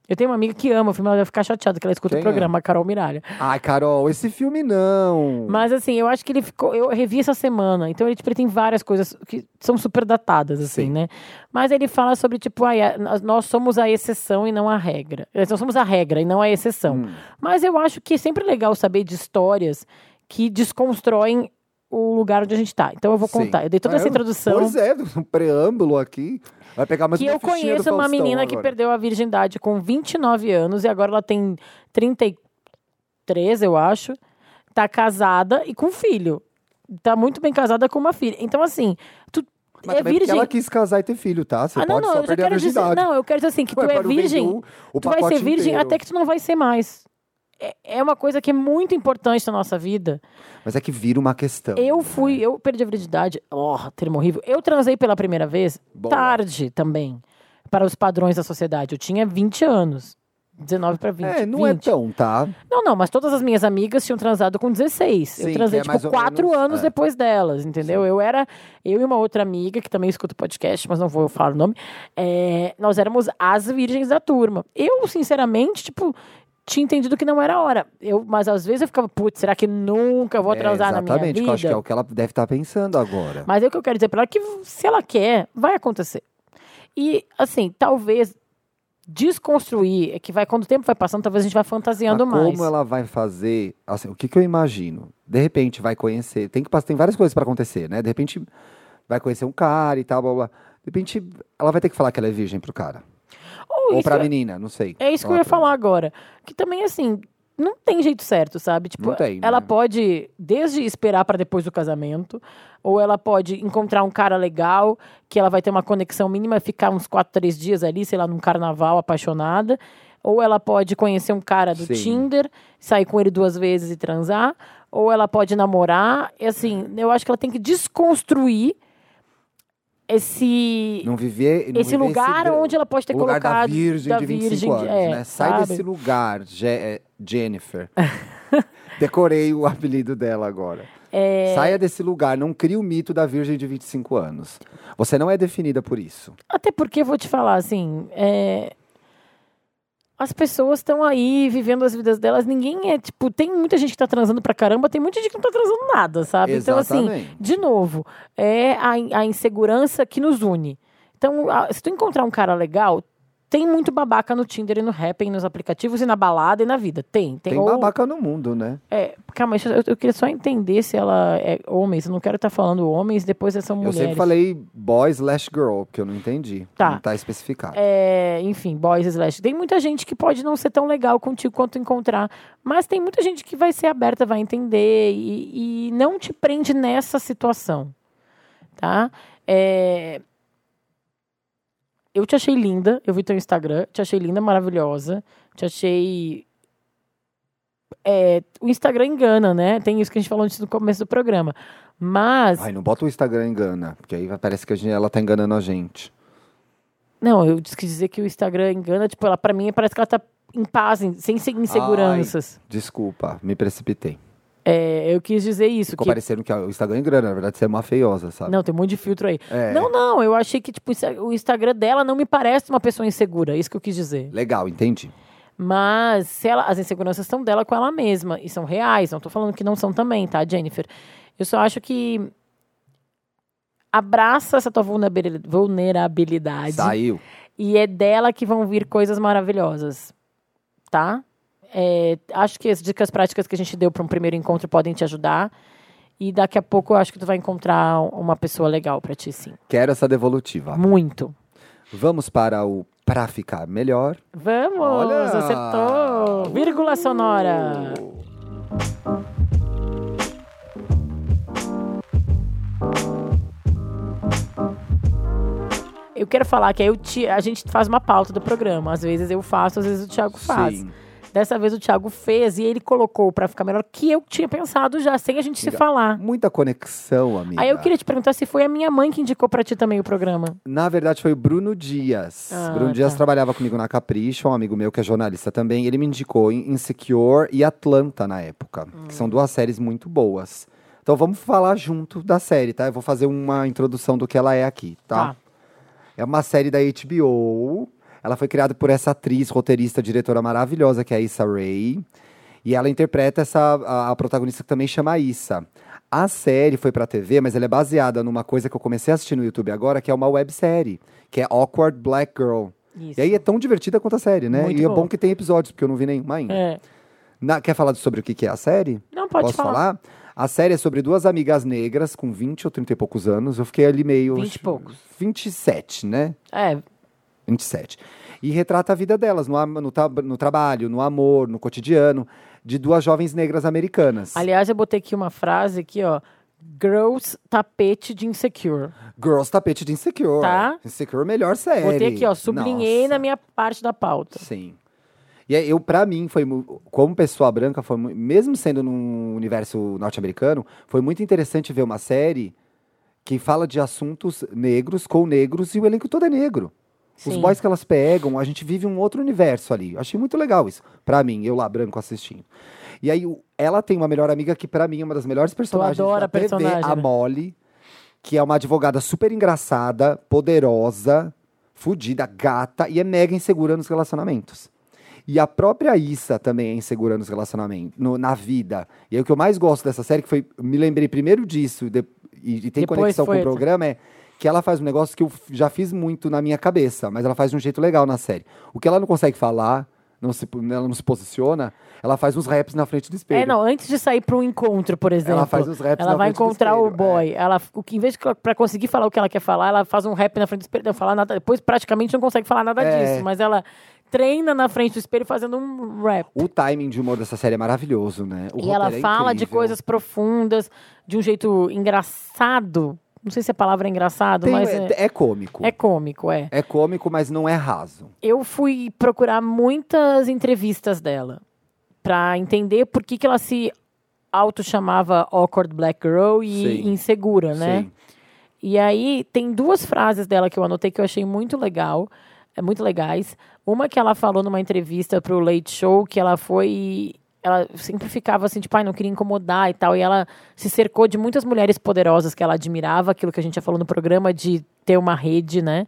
[SPEAKER 2] Eu tenho uma amiga que ama o filme, ela vai ficar chateada que ela escuta
[SPEAKER 3] Quem
[SPEAKER 2] o programa, a Carol Miralha.
[SPEAKER 3] Ai, Carol, esse filme não.
[SPEAKER 2] Mas assim, eu acho que ele ficou. Eu revi essa semana, então ele, tipo, ele tem várias coisas que são super datadas, assim,
[SPEAKER 3] Sim.
[SPEAKER 2] né? Mas ele fala sobre, tipo, ai, a- nós- somos a exceção e não a regra. Nós somos a regra e não a exceção.
[SPEAKER 3] Hum.
[SPEAKER 2] Mas eu acho que é sempre legal saber de histórias que desconstroem o lugar onde a gente tá. Então eu vou
[SPEAKER 3] Sim.
[SPEAKER 2] contar. Eu dei toda essa
[SPEAKER 3] É,
[SPEAKER 2] introdução.
[SPEAKER 3] Pois é, um preâmbulo aqui. Vai pegar mais
[SPEAKER 2] que eu conheço uma menina que
[SPEAKER 3] agora.
[SPEAKER 2] perdeu a virgindade com 29 anos e agora ela tem 33, eu acho. Tá casada e com filho. Tá muito bem casada com uma filha. Então, assim, tu
[SPEAKER 3] Mas
[SPEAKER 2] é virgem.
[SPEAKER 3] ela quis casar e ter filho, tá? Você
[SPEAKER 2] ah, não,
[SPEAKER 3] pode
[SPEAKER 2] não,
[SPEAKER 3] só
[SPEAKER 2] eu
[SPEAKER 3] perder a
[SPEAKER 2] quero dizer.
[SPEAKER 3] virgindade.
[SPEAKER 2] Não, eu quero dizer assim, que
[SPEAKER 3] Ué,
[SPEAKER 2] tu é virgem. tu vai ser virgem
[SPEAKER 3] inteiro.
[SPEAKER 2] até que tu não vai ser mais. É, é uma coisa que é muito importante na nossa vida.
[SPEAKER 3] Mas é que vira uma questão.
[SPEAKER 2] Eu fui, eu perdi a virgindade. Oh, termo horrível. Eu transei pela primeira vez
[SPEAKER 3] Boa.
[SPEAKER 2] tarde também. Para os padrões da sociedade. Eu tinha 20 anos. 19 para 20.
[SPEAKER 3] É, não é
[SPEAKER 2] 20.
[SPEAKER 3] tão, tá?
[SPEAKER 2] Não, não, mas todas as minhas amigas tinham transado com 16.
[SPEAKER 3] Sim,
[SPEAKER 2] eu transei,
[SPEAKER 3] é
[SPEAKER 2] tipo, quatro
[SPEAKER 3] menos,
[SPEAKER 2] anos
[SPEAKER 3] é.
[SPEAKER 2] depois delas, entendeu? Eu era. Eu e uma outra amiga, que também escuta podcast, mas não vou falar o nome. é, nós éramos as virgens da turma. Eu, sinceramente, tipo. Tinha entendido que não era a hora. Eu, mas às vezes eu ficava, putz, será que nunca vou
[SPEAKER 3] É,
[SPEAKER 2] transar na minha
[SPEAKER 3] exatamente, que
[SPEAKER 2] vida?
[SPEAKER 3] eu acho que é o que ela deve estar pensando agora.
[SPEAKER 2] Mas é o que eu quero dizer pra ela é que se ela quer, vai acontecer. E, assim, talvez desconstruir, é que vai, quando o tempo vai passando, talvez a gente vai fantasiando
[SPEAKER 3] Mas
[SPEAKER 2] mais.
[SPEAKER 3] como ela vai fazer? Assim, o que, que eu imagino? De repente vai conhecer. Tem que passar, tem várias coisas para acontecer, né? De repente vai conhecer um cara e tal, blá, blá. De repente ela vai ter que falar que ela é virgem pro cara.
[SPEAKER 2] Ou
[SPEAKER 3] pra
[SPEAKER 2] é-
[SPEAKER 3] menina, não sei.
[SPEAKER 2] É isso que eu ia
[SPEAKER 3] pra-
[SPEAKER 2] falar agora. Que também, assim, não tem jeito certo, sabe? Tipo,
[SPEAKER 3] Não tem,
[SPEAKER 2] ela
[SPEAKER 3] né?
[SPEAKER 2] pode, desde esperar pra depois do casamento, ou ela pode encontrar um cara legal, que ela vai ter uma conexão mínima, ficar uns quatro, três dias ali, sei lá, num carnaval, apaixonada. Ou ela pode conhecer um cara do
[SPEAKER 3] Sim.
[SPEAKER 2] Tinder, sair com ele duas vezes e transar. Ou ela pode namorar. E, assim, eu acho que ela tem que desconstruir esse
[SPEAKER 3] Não viver. não
[SPEAKER 2] esse
[SPEAKER 3] viver
[SPEAKER 2] lugar
[SPEAKER 3] dra-
[SPEAKER 2] onde ela pode ter
[SPEAKER 3] lugar
[SPEAKER 2] colocado
[SPEAKER 3] da virgem
[SPEAKER 2] da
[SPEAKER 3] de 25
[SPEAKER 2] virgem,
[SPEAKER 3] anos,
[SPEAKER 2] é,
[SPEAKER 3] né? Sai
[SPEAKER 2] sabe?
[SPEAKER 3] desse lugar, Je- é, Jennifer. Decorei o apelido dela agora.
[SPEAKER 2] É.
[SPEAKER 3] Saia desse lugar, não crie o mito da virgem de 25 anos. Você não é definida por isso.
[SPEAKER 2] Até porque, vou te falar, assim, é, as pessoas estão aí vivendo as vidas delas. Ninguém é, tipo, tem muita gente que tá transando pra caramba, tem muita gente que não tá transando nada, sabe? Então, assim,
[SPEAKER 3] Exatamente.
[SPEAKER 2] de novo, é a, a insegurança que nos une. Então, a- se tu encontrar um cara legal, tem muito babaca no Tinder e no Happn, nos aplicativos e na balada e na vida. Tem. Tem,
[SPEAKER 3] Tem
[SPEAKER 2] ou-
[SPEAKER 3] babaca no mundo, né?
[SPEAKER 2] É, calma, deixa eu, eu queria só entender se ela é homens. Eu não quero estar falando homens, depois são
[SPEAKER 3] Eu
[SPEAKER 2] mulheres.
[SPEAKER 3] sempre falei boy slash girl, porque eu não entendi.
[SPEAKER 2] Tá.
[SPEAKER 3] Não tá especificado.
[SPEAKER 2] É, enfim, boys slash. Tem muita gente que pode não ser tão legal contigo quanto encontrar, mas tem muita gente que vai ser aberta, vai entender e, e não te prende nessa situação, tá? É, eu te achei linda, eu vi teu Instagram, te achei linda, maravilhosa, te achei é, o Instagram engana, né? Tem isso que a gente falou antes no começo do programa. Mas
[SPEAKER 3] Ai, não bota o Instagram engana, porque aí parece que a gente- ela tá enganando a gente.
[SPEAKER 2] Não, eu quis dizer que o Instagram engana, tipo, ela pra mim parece que ela tá em paz, em- sem se- inseguranças.
[SPEAKER 3] Desculpa, me precipitei.
[SPEAKER 2] É, eu quis dizer isso.
[SPEAKER 3] Ficou
[SPEAKER 2] Que...
[SPEAKER 3] parecendo que o Instagram engana, na verdade você é uma feiosa, sabe?
[SPEAKER 2] Não, tem um monte de filtro aí.
[SPEAKER 3] É.
[SPEAKER 2] Não, não, eu achei que tipo, o Instagram dela não me parece uma pessoa insegura, é isso que eu quis dizer.
[SPEAKER 3] Legal, entendi.
[SPEAKER 2] Mas se ela, as inseguranças são dela com ela mesma e são reais. Não tô falando que não são também, tá, Jennifer? Eu só acho que abraça essa tua vulnerabili- vulnerabilidade
[SPEAKER 3] Saiu.
[SPEAKER 2] e é dela que vão vir coisas maravilhosas, tá? É, acho que as dicas práticas que a gente deu para um primeiro encontro podem te ajudar. E daqui a pouco eu acho que tu vai encontrar uma pessoa legal para ti, sim.
[SPEAKER 3] Quero essa devolutiva.
[SPEAKER 2] Muito.
[SPEAKER 3] Vamos para o Pra Ficar Melhor.
[SPEAKER 2] Vamos!
[SPEAKER 3] Olha!
[SPEAKER 2] Acertou! Vírgula sonora! Eu quero falar que eu ti- a gente faz uma pauta do programa. Às vezes eu faço, às vezes o Thiago faz.
[SPEAKER 3] Sim.
[SPEAKER 2] Dessa vez o Thiago fez e ele colocou pra ficar melhor que eu tinha pensado já, sem a gente se falar.
[SPEAKER 3] Muita conexão, amiga.
[SPEAKER 2] Aí eu queria te perguntar se foi a minha mãe que indicou pra ti também o programa.
[SPEAKER 3] Na verdade, foi o Bruno Dias.
[SPEAKER 2] Ah,
[SPEAKER 3] Bruno Dias
[SPEAKER 2] tá.
[SPEAKER 3] trabalhava comigo na Capricho, um amigo meu que é jornalista também. Ele me indicou em Insecure e Atlanta na época, que são duas séries muito boas. Então vamos falar junto da série, tá? Eu vou fazer uma introdução do que ela é aqui, tá?
[SPEAKER 2] Tá.
[SPEAKER 3] É uma série da HBO. Ela foi criada por essa atriz, roteirista, diretora maravilhosa que é a Issa Rae. E ela interpreta essa a, a protagonista que também chama Issa. A série foi pra TV, mas ela é baseada numa coisa que eu comecei a assistir no YouTube agora, que é uma websérie, que é Awkward Black Girl.
[SPEAKER 2] Isso.
[SPEAKER 3] E aí é tão divertida quanto a série, né?
[SPEAKER 2] Muito
[SPEAKER 3] e é
[SPEAKER 2] bom.
[SPEAKER 3] bom que tem episódios, porque eu não vi nenhuma ainda.
[SPEAKER 2] É.
[SPEAKER 3] Na- quer falar sobre o que, que é a série?
[SPEAKER 2] Não, pode
[SPEAKER 3] Posso
[SPEAKER 2] falar.
[SPEAKER 3] falar? A série é sobre duas amigas negras com 20 ou 30 e poucos anos. Eu fiquei ali meio.
[SPEAKER 2] 20 e poucos.
[SPEAKER 3] 27, né?
[SPEAKER 2] É,
[SPEAKER 3] 27. E retrata a vida delas no, no, no trabalho, no amor, no cotidiano, de duas jovens negras americanas.
[SPEAKER 2] Aliás, eu botei aqui uma frase aqui, ó. Girls tapete de insecure.
[SPEAKER 3] Girls Tapete de Insecure.
[SPEAKER 2] Tá.
[SPEAKER 3] Insecure, melhor série.
[SPEAKER 2] Botei aqui, ó, sublinhei
[SPEAKER 3] Nossa.
[SPEAKER 2] na minha parte da pauta.
[SPEAKER 3] Sim. E aí, eu, pra mim, foi como pessoa branca, foi mesmo sendo num universo norte-americano, foi muito interessante ver uma série que fala de assuntos negros com negros e o elenco todo é negro. Os
[SPEAKER 2] Sim.
[SPEAKER 3] boys que elas pegam, a gente vive um outro universo ali. Achei muito legal isso. Pra mim, eu lá branco assistindo. E aí, ela tem uma melhor amiga que, pra mim, é uma das melhores personagens da
[SPEAKER 2] a
[SPEAKER 3] TV,
[SPEAKER 2] personagem,
[SPEAKER 3] a
[SPEAKER 2] né?
[SPEAKER 3] Molly, que é uma advogada super engraçada, poderosa, fudida, gata e é mega insegura nos relacionamentos. E a própria Issa também é insegura nos relacionamentos, no- na vida. E aí, o que eu mais gosto dessa série, que foi, me lembrei primeiro disso, de- e, e tem
[SPEAKER 2] Depois
[SPEAKER 3] conexão com o programa, é que ela faz um negócio que eu já fiz muito na minha cabeça, mas ela faz de um jeito legal na série. O que ela não consegue falar, não se, ela não se posiciona, ela faz uns raps na frente do espelho.
[SPEAKER 2] É, não, antes de sair para um encontro, por exemplo.
[SPEAKER 3] faz os raps
[SPEAKER 2] Ela
[SPEAKER 3] na
[SPEAKER 2] vai
[SPEAKER 3] frente do
[SPEAKER 2] encontrar o
[SPEAKER 3] espelho, é.
[SPEAKER 2] boy. Ela, o que, em vez de para conseguir falar o que ela quer falar, ela faz um rap na frente do espelho, não falar nada. Depois praticamente não consegue falar nada
[SPEAKER 3] É.
[SPEAKER 2] disso, mas ela treina na frente do espelho fazendo um rap.
[SPEAKER 3] O timing de humor dessa série é maravilhoso, né? O
[SPEAKER 2] e ela
[SPEAKER 3] é
[SPEAKER 2] fala de coisas profundas, de um jeito engraçado. Não sei se a palavra é engraçado,
[SPEAKER 3] Tem-
[SPEAKER 2] mas
[SPEAKER 3] é,
[SPEAKER 2] é,
[SPEAKER 3] é cômico.
[SPEAKER 2] é cômico, é.
[SPEAKER 3] É cômico, mas não é raso.
[SPEAKER 2] eu fui procurar muitas entrevistas dela pra entender por que, que ela se auto chamava awkward black girl e
[SPEAKER 3] Sim.
[SPEAKER 2] insegura, né?
[SPEAKER 3] Sim.
[SPEAKER 2] E aí tem duas frases dela que eu anotei que eu achei muito legal, é muito legais. Uma que ela falou numa entrevista pro Late Show que ela foi ela sempre ficava assim, tipo, ai, não queria incomodar e tal. E ela se cercou de muitas mulheres poderosas que ela admirava, aquilo que a gente já falou no programa, de ter uma rede, né?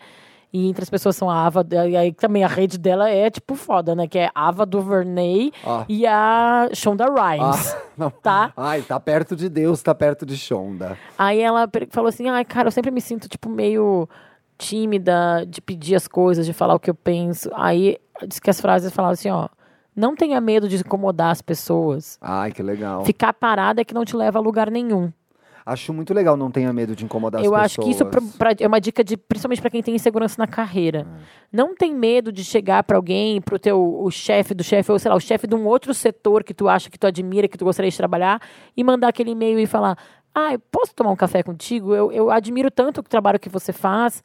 [SPEAKER 2] E entre as pessoas são a Ava, e aí também a rede dela é, tipo, foda, né? Que é Ava DuVernay
[SPEAKER 3] Ah.
[SPEAKER 2] e a Shonda Rhimes,
[SPEAKER 3] Ah,
[SPEAKER 2] tá?
[SPEAKER 3] Ai, tá perto de Deus, tá perto de Shonda.
[SPEAKER 2] Aí ela falou assim: ai, cara, eu sempre me sinto, tipo, meio tímida de pedir as coisas, de falar o que eu penso. Aí disse que as frases falavam assim: ó, não tenha medo de incomodar as pessoas.
[SPEAKER 3] Ai, que legal.
[SPEAKER 2] Ficar parada é que não te leva a lugar nenhum.
[SPEAKER 3] Acho muito legal, não tenha medo de incomodar
[SPEAKER 2] eu
[SPEAKER 3] as
[SPEAKER 2] acho que isso
[SPEAKER 3] pessoas.
[SPEAKER 2] pra- pra- é uma dica de, principalmente para quem tem insegurança na carreira. Não tem medo de chegar para alguém, pro teu o chefe do chefe, ou sei lá, o chefe de um outro setor que tu acha que tu admira, que tu gostaria de trabalhar, e mandar aquele e-mail e falar: Ah, eu posso tomar um café contigo? Eu, eu admiro tanto o trabalho que você faz.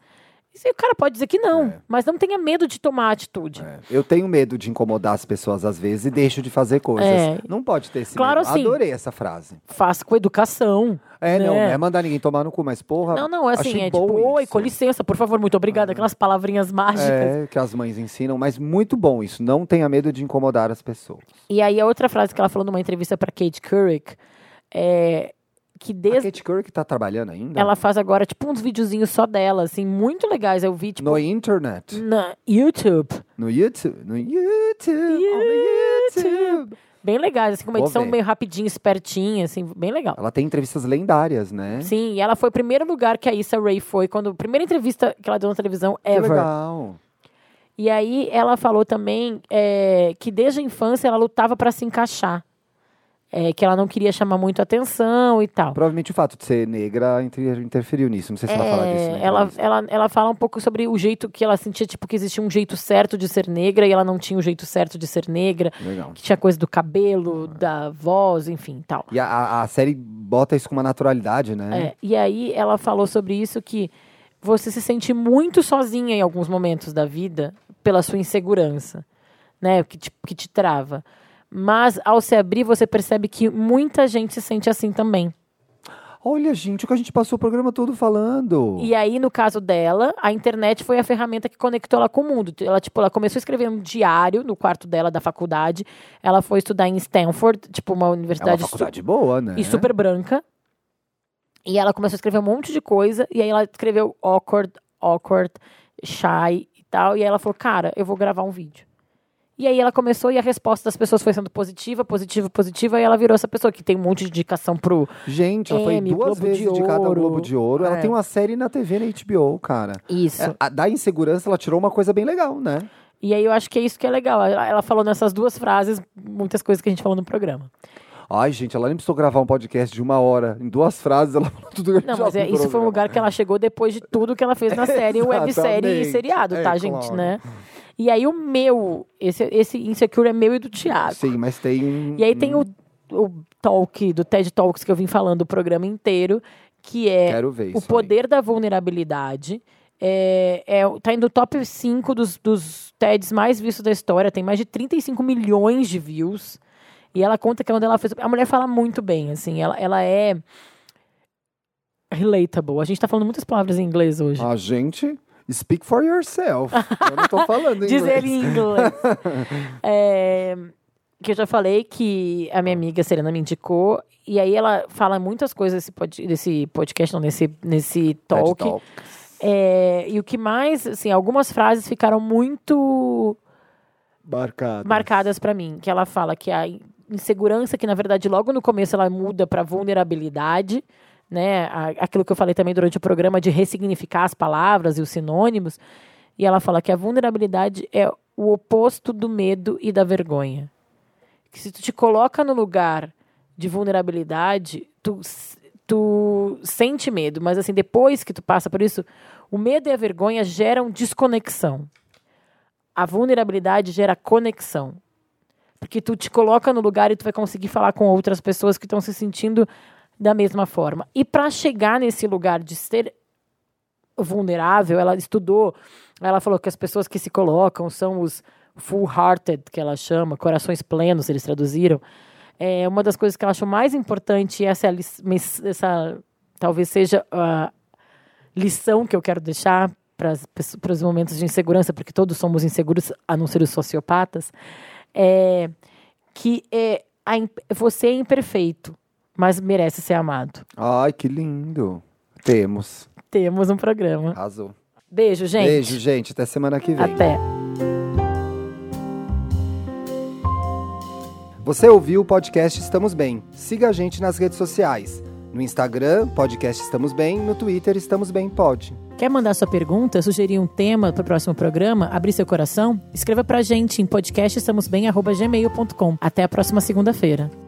[SPEAKER 2] E o cara pode dizer que não,
[SPEAKER 3] É.
[SPEAKER 2] mas não tenha medo de tomar atitude.
[SPEAKER 3] É, Eu tenho medo de incomodar as pessoas às vezes e deixo de fazer coisas.
[SPEAKER 2] É.
[SPEAKER 3] Não pode ter esse
[SPEAKER 2] Claro,
[SPEAKER 3] medo.
[SPEAKER 2] assim.
[SPEAKER 3] Adorei essa frase.
[SPEAKER 2] Faça com educação.
[SPEAKER 3] É, não,
[SPEAKER 2] né?
[SPEAKER 3] não é mandar ninguém tomar no cu, mas porra.
[SPEAKER 2] Não, não, assim,
[SPEAKER 3] achei
[SPEAKER 2] é tipo, oi,
[SPEAKER 3] isso.
[SPEAKER 2] com licença, por favor, muito obrigada. Aquelas palavrinhas mágicas.
[SPEAKER 3] É, que as mães ensinam, mas muito bom isso. Não tenha medo de incomodar as pessoas.
[SPEAKER 2] E aí a outra frase que ela falou numa entrevista para Kate Couric é que
[SPEAKER 3] A
[SPEAKER 2] desde.
[SPEAKER 3] Kate Couric tá trabalhando ainda?
[SPEAKER 2] Ela faz agora, tipo, uns videozinhos só dela, assim, muito legais. Eu vi, tipo,
[SPEAKER 3] No internet?
[SPEAKER 2] na YouTube.
[SPEAKER 3] No YouTube? No YouTube? the YouTube.
[SPEAKER 2] Bem legais, assim, com uma
[SPEAKER 3] Vou
[SPEAKER 2] edição
[SPEAKER 3] ver.
[SPEAKER 2] meio rapidinha, espertinha, assim, bem legal.
[SPEAKER 3] Ela tem entrevistas lendárias, né?
[SPEAKER 2] Sim, e ela foi o primeiro lugar que a Issa Rae foi, quando a primeira entrevista que ela deu na televisão
[SPEAKER 3] Que
[SPEAKER 2] ever.
[SPEAKER 3] legal.
[SPEAKER 2] E aí ela falou também é, que desde a infância ela lutava para se encaixar. É, que ela não queria chamar muito atenção e tal.
[SPEAKER 3] Provavelmente o fato de ser negra inter- interferiu nisso. Não sei se ela fala disso.
[SPEAKER 2] É,
[SPEAKER 3] né?
[SPEAKER 2] ela, ela, ela fala um pouco sobre o jeito que ela sentia, tipo, que existia um jeito certo de ser negra e ela não tinha o jeito certo de ser negra.
[SPEAKER 3] Legal.
[SPEAKER 2] Que tinha coisa do cabelo, da voz, enfim, tal.
[SPEAKER 3] E a- a, a série bota isso com uma naturalidade, né?
[SPEAKER 2] É, e aí ela falou sobre isso que você se sente muito sozinha em alguns momentos da vida pela sua insegurança, né? Que te, que te trava. Mas ao se abrir, você percebe que muita gente se sente assim também.
[SPEAKER 3] Olha, gente, o que a gente passou o programa todo falando.
[SPEAKER 2] E aí, no caso dela, a internet foi a ferramenta que conectou ela com o mundo. Ela, tipo, ela começou a escrever um diário no quarto dela da faculdade. Ela foi estudar em Stanford, tipo, uma
[SPEAKER 3] é uma
[SPEAKER 2] universidade
[SPEAKER 3] faculdade boa, né?
[SPEAKER 2] e super branca. E ela começou a escrever um monte de coisa. E aí ela escreveu awkward, awkward, shy e tal. E aí ela falou, cara, eu vou gravar um vídeo. E aí ela começou e a resposta das pessoas foi sendo positiva, positiva, positiva. E ela virou essa pessoa que tem um monte de indicação pro...
[SPEAKER 3] Gente, ela foi
[SPEAKER 2] Emmy,
[SPEAKER 3] duas
[SPEAKER 2] Globo
[SPEAKER 3] vezes
[SPEAKER 2] de
[SPEAKER 3] indicada ao
[SPEAKER 2] Ouro.
[SPEAKER 3] Globo de Ouro. Ela
[SPEAKER 2] É.
[SPEAKER 3] tem uma série na TV na HBO, cara.
[SPEAKER 2] Isso.
[SPEAKER 3] É, a- da insegurança, ela tirou uma coisa bem legal, né?
[SPEAKER 2] E aí eu acho que é isso que é legal. Ela, ela falou nessas duas frases muitas coisas que a gente falou no programa.
[SPEAKER 3] Ai, gente, ela nem precisou gravar um podcast de uma hora. Em duas frases, ela falou tudo que
[SPEAKER 2] Não, mas é, isso foi um lugar que ela chegou depois de tudo que ela fez na série, websérie e seriado, tá,
[SPEAKER 3] É,
[SPEAKER 2] gente,
[SPEAKER 3] claro.
[SPEAKER 2] né? E aí o meu, esse, esse Insecure é meu e do Thiago.
[SPEAKER 3] Sim, mas tem.
[SPEAKER 2] E aí tem o, o talk, do TED Talks que eu vim falando o programa inteiro, que é
[SPEAKER 3] Quero ver
[SPEAKER 2] o poder da vulnerabilidade. É, é, tá indo top 5 dos, dos TEDs mais vistos da história. Tem mais de 35 milhões de views. E ela conta que quando ela fez. A mulher fala muito bem, assim. Ela, ela é. Relatable. A gente tá falando muitas palavras em inglês hoje.
[SPEAKER 3] A gente... Speak for yourself. Eu não tô falando
[SPEAKER 2] Diz
[SPEAKER 3] inglês.
[SPEAKER 2] ele em inglês. É, que eu já falei que a minha amiga Serena me indicou. E aí ela fala muitas coisas desse, pod, desse podcast, não, nesse, nesse talk. É, e o que mais, assim, algumas frases ficaram muito
[SPEAKER 3] Marcado.
[SPEAKER 2] marcadas pra mim. Que ela fala que a insegurança, que na verdade logo no começo ela muda pra vulnerabilidade, né? Aquilo que eu falei também durante o programa de ressignificar as palavras e os sinônimos. E ela fala que a vulnerabilidade é o oposto do medo e da vergonha. Que se tu te coloca no lugar de vulnerabilidade, tu, tu sente medo, mas assim, depois que tu passa por isso, o medo e a vergonha geram desconexão. A vulnerabilidade gera conexão. Porque tu te coloca no lugar e tu vai conseguir falar com outras pessoas que estão se sentindo da mesma forma. E para chegar nesse lugar de ser vulnerável, ela estudou, ela falou que as pessoas que se colocam são os full-hearted, que ela chama, corações plenos, eles traduziram. É uma das coisas que ela achou mais importante, essa, é essa talvez seja a lição que eu quero deixar para os momentos de insegurança, porque todos somos inseguros, a não ser os sociopatas, é que é, a você é imperfeito, mas merece ser amado.
[SPEAKER 3] Ai, que lindo. Temos.
[SPEAKER 2] Temos um programa.
[SPEAKER 3] Arrasou.
[SPEAKER 2] Beijo, gente.
[SPEAKER 3] Beijo, gente. Até semana que vem.
[SPEAKER 2] Até.
[SPEAKER 3] Você ouviu o podcast Estamos Bem. Siga a gente nas redes sociais. No Instagram, podcast Estamos Bem. No Twitter, Estamos Bem Pod.
[SPEAKER 2] Quer mandar sua pergunta, sugerir um tema para o próximo programa, abrir seu coração? Escreva pra gente em podcastestamosbem.gmail.com. Até a próxima segunda-feira.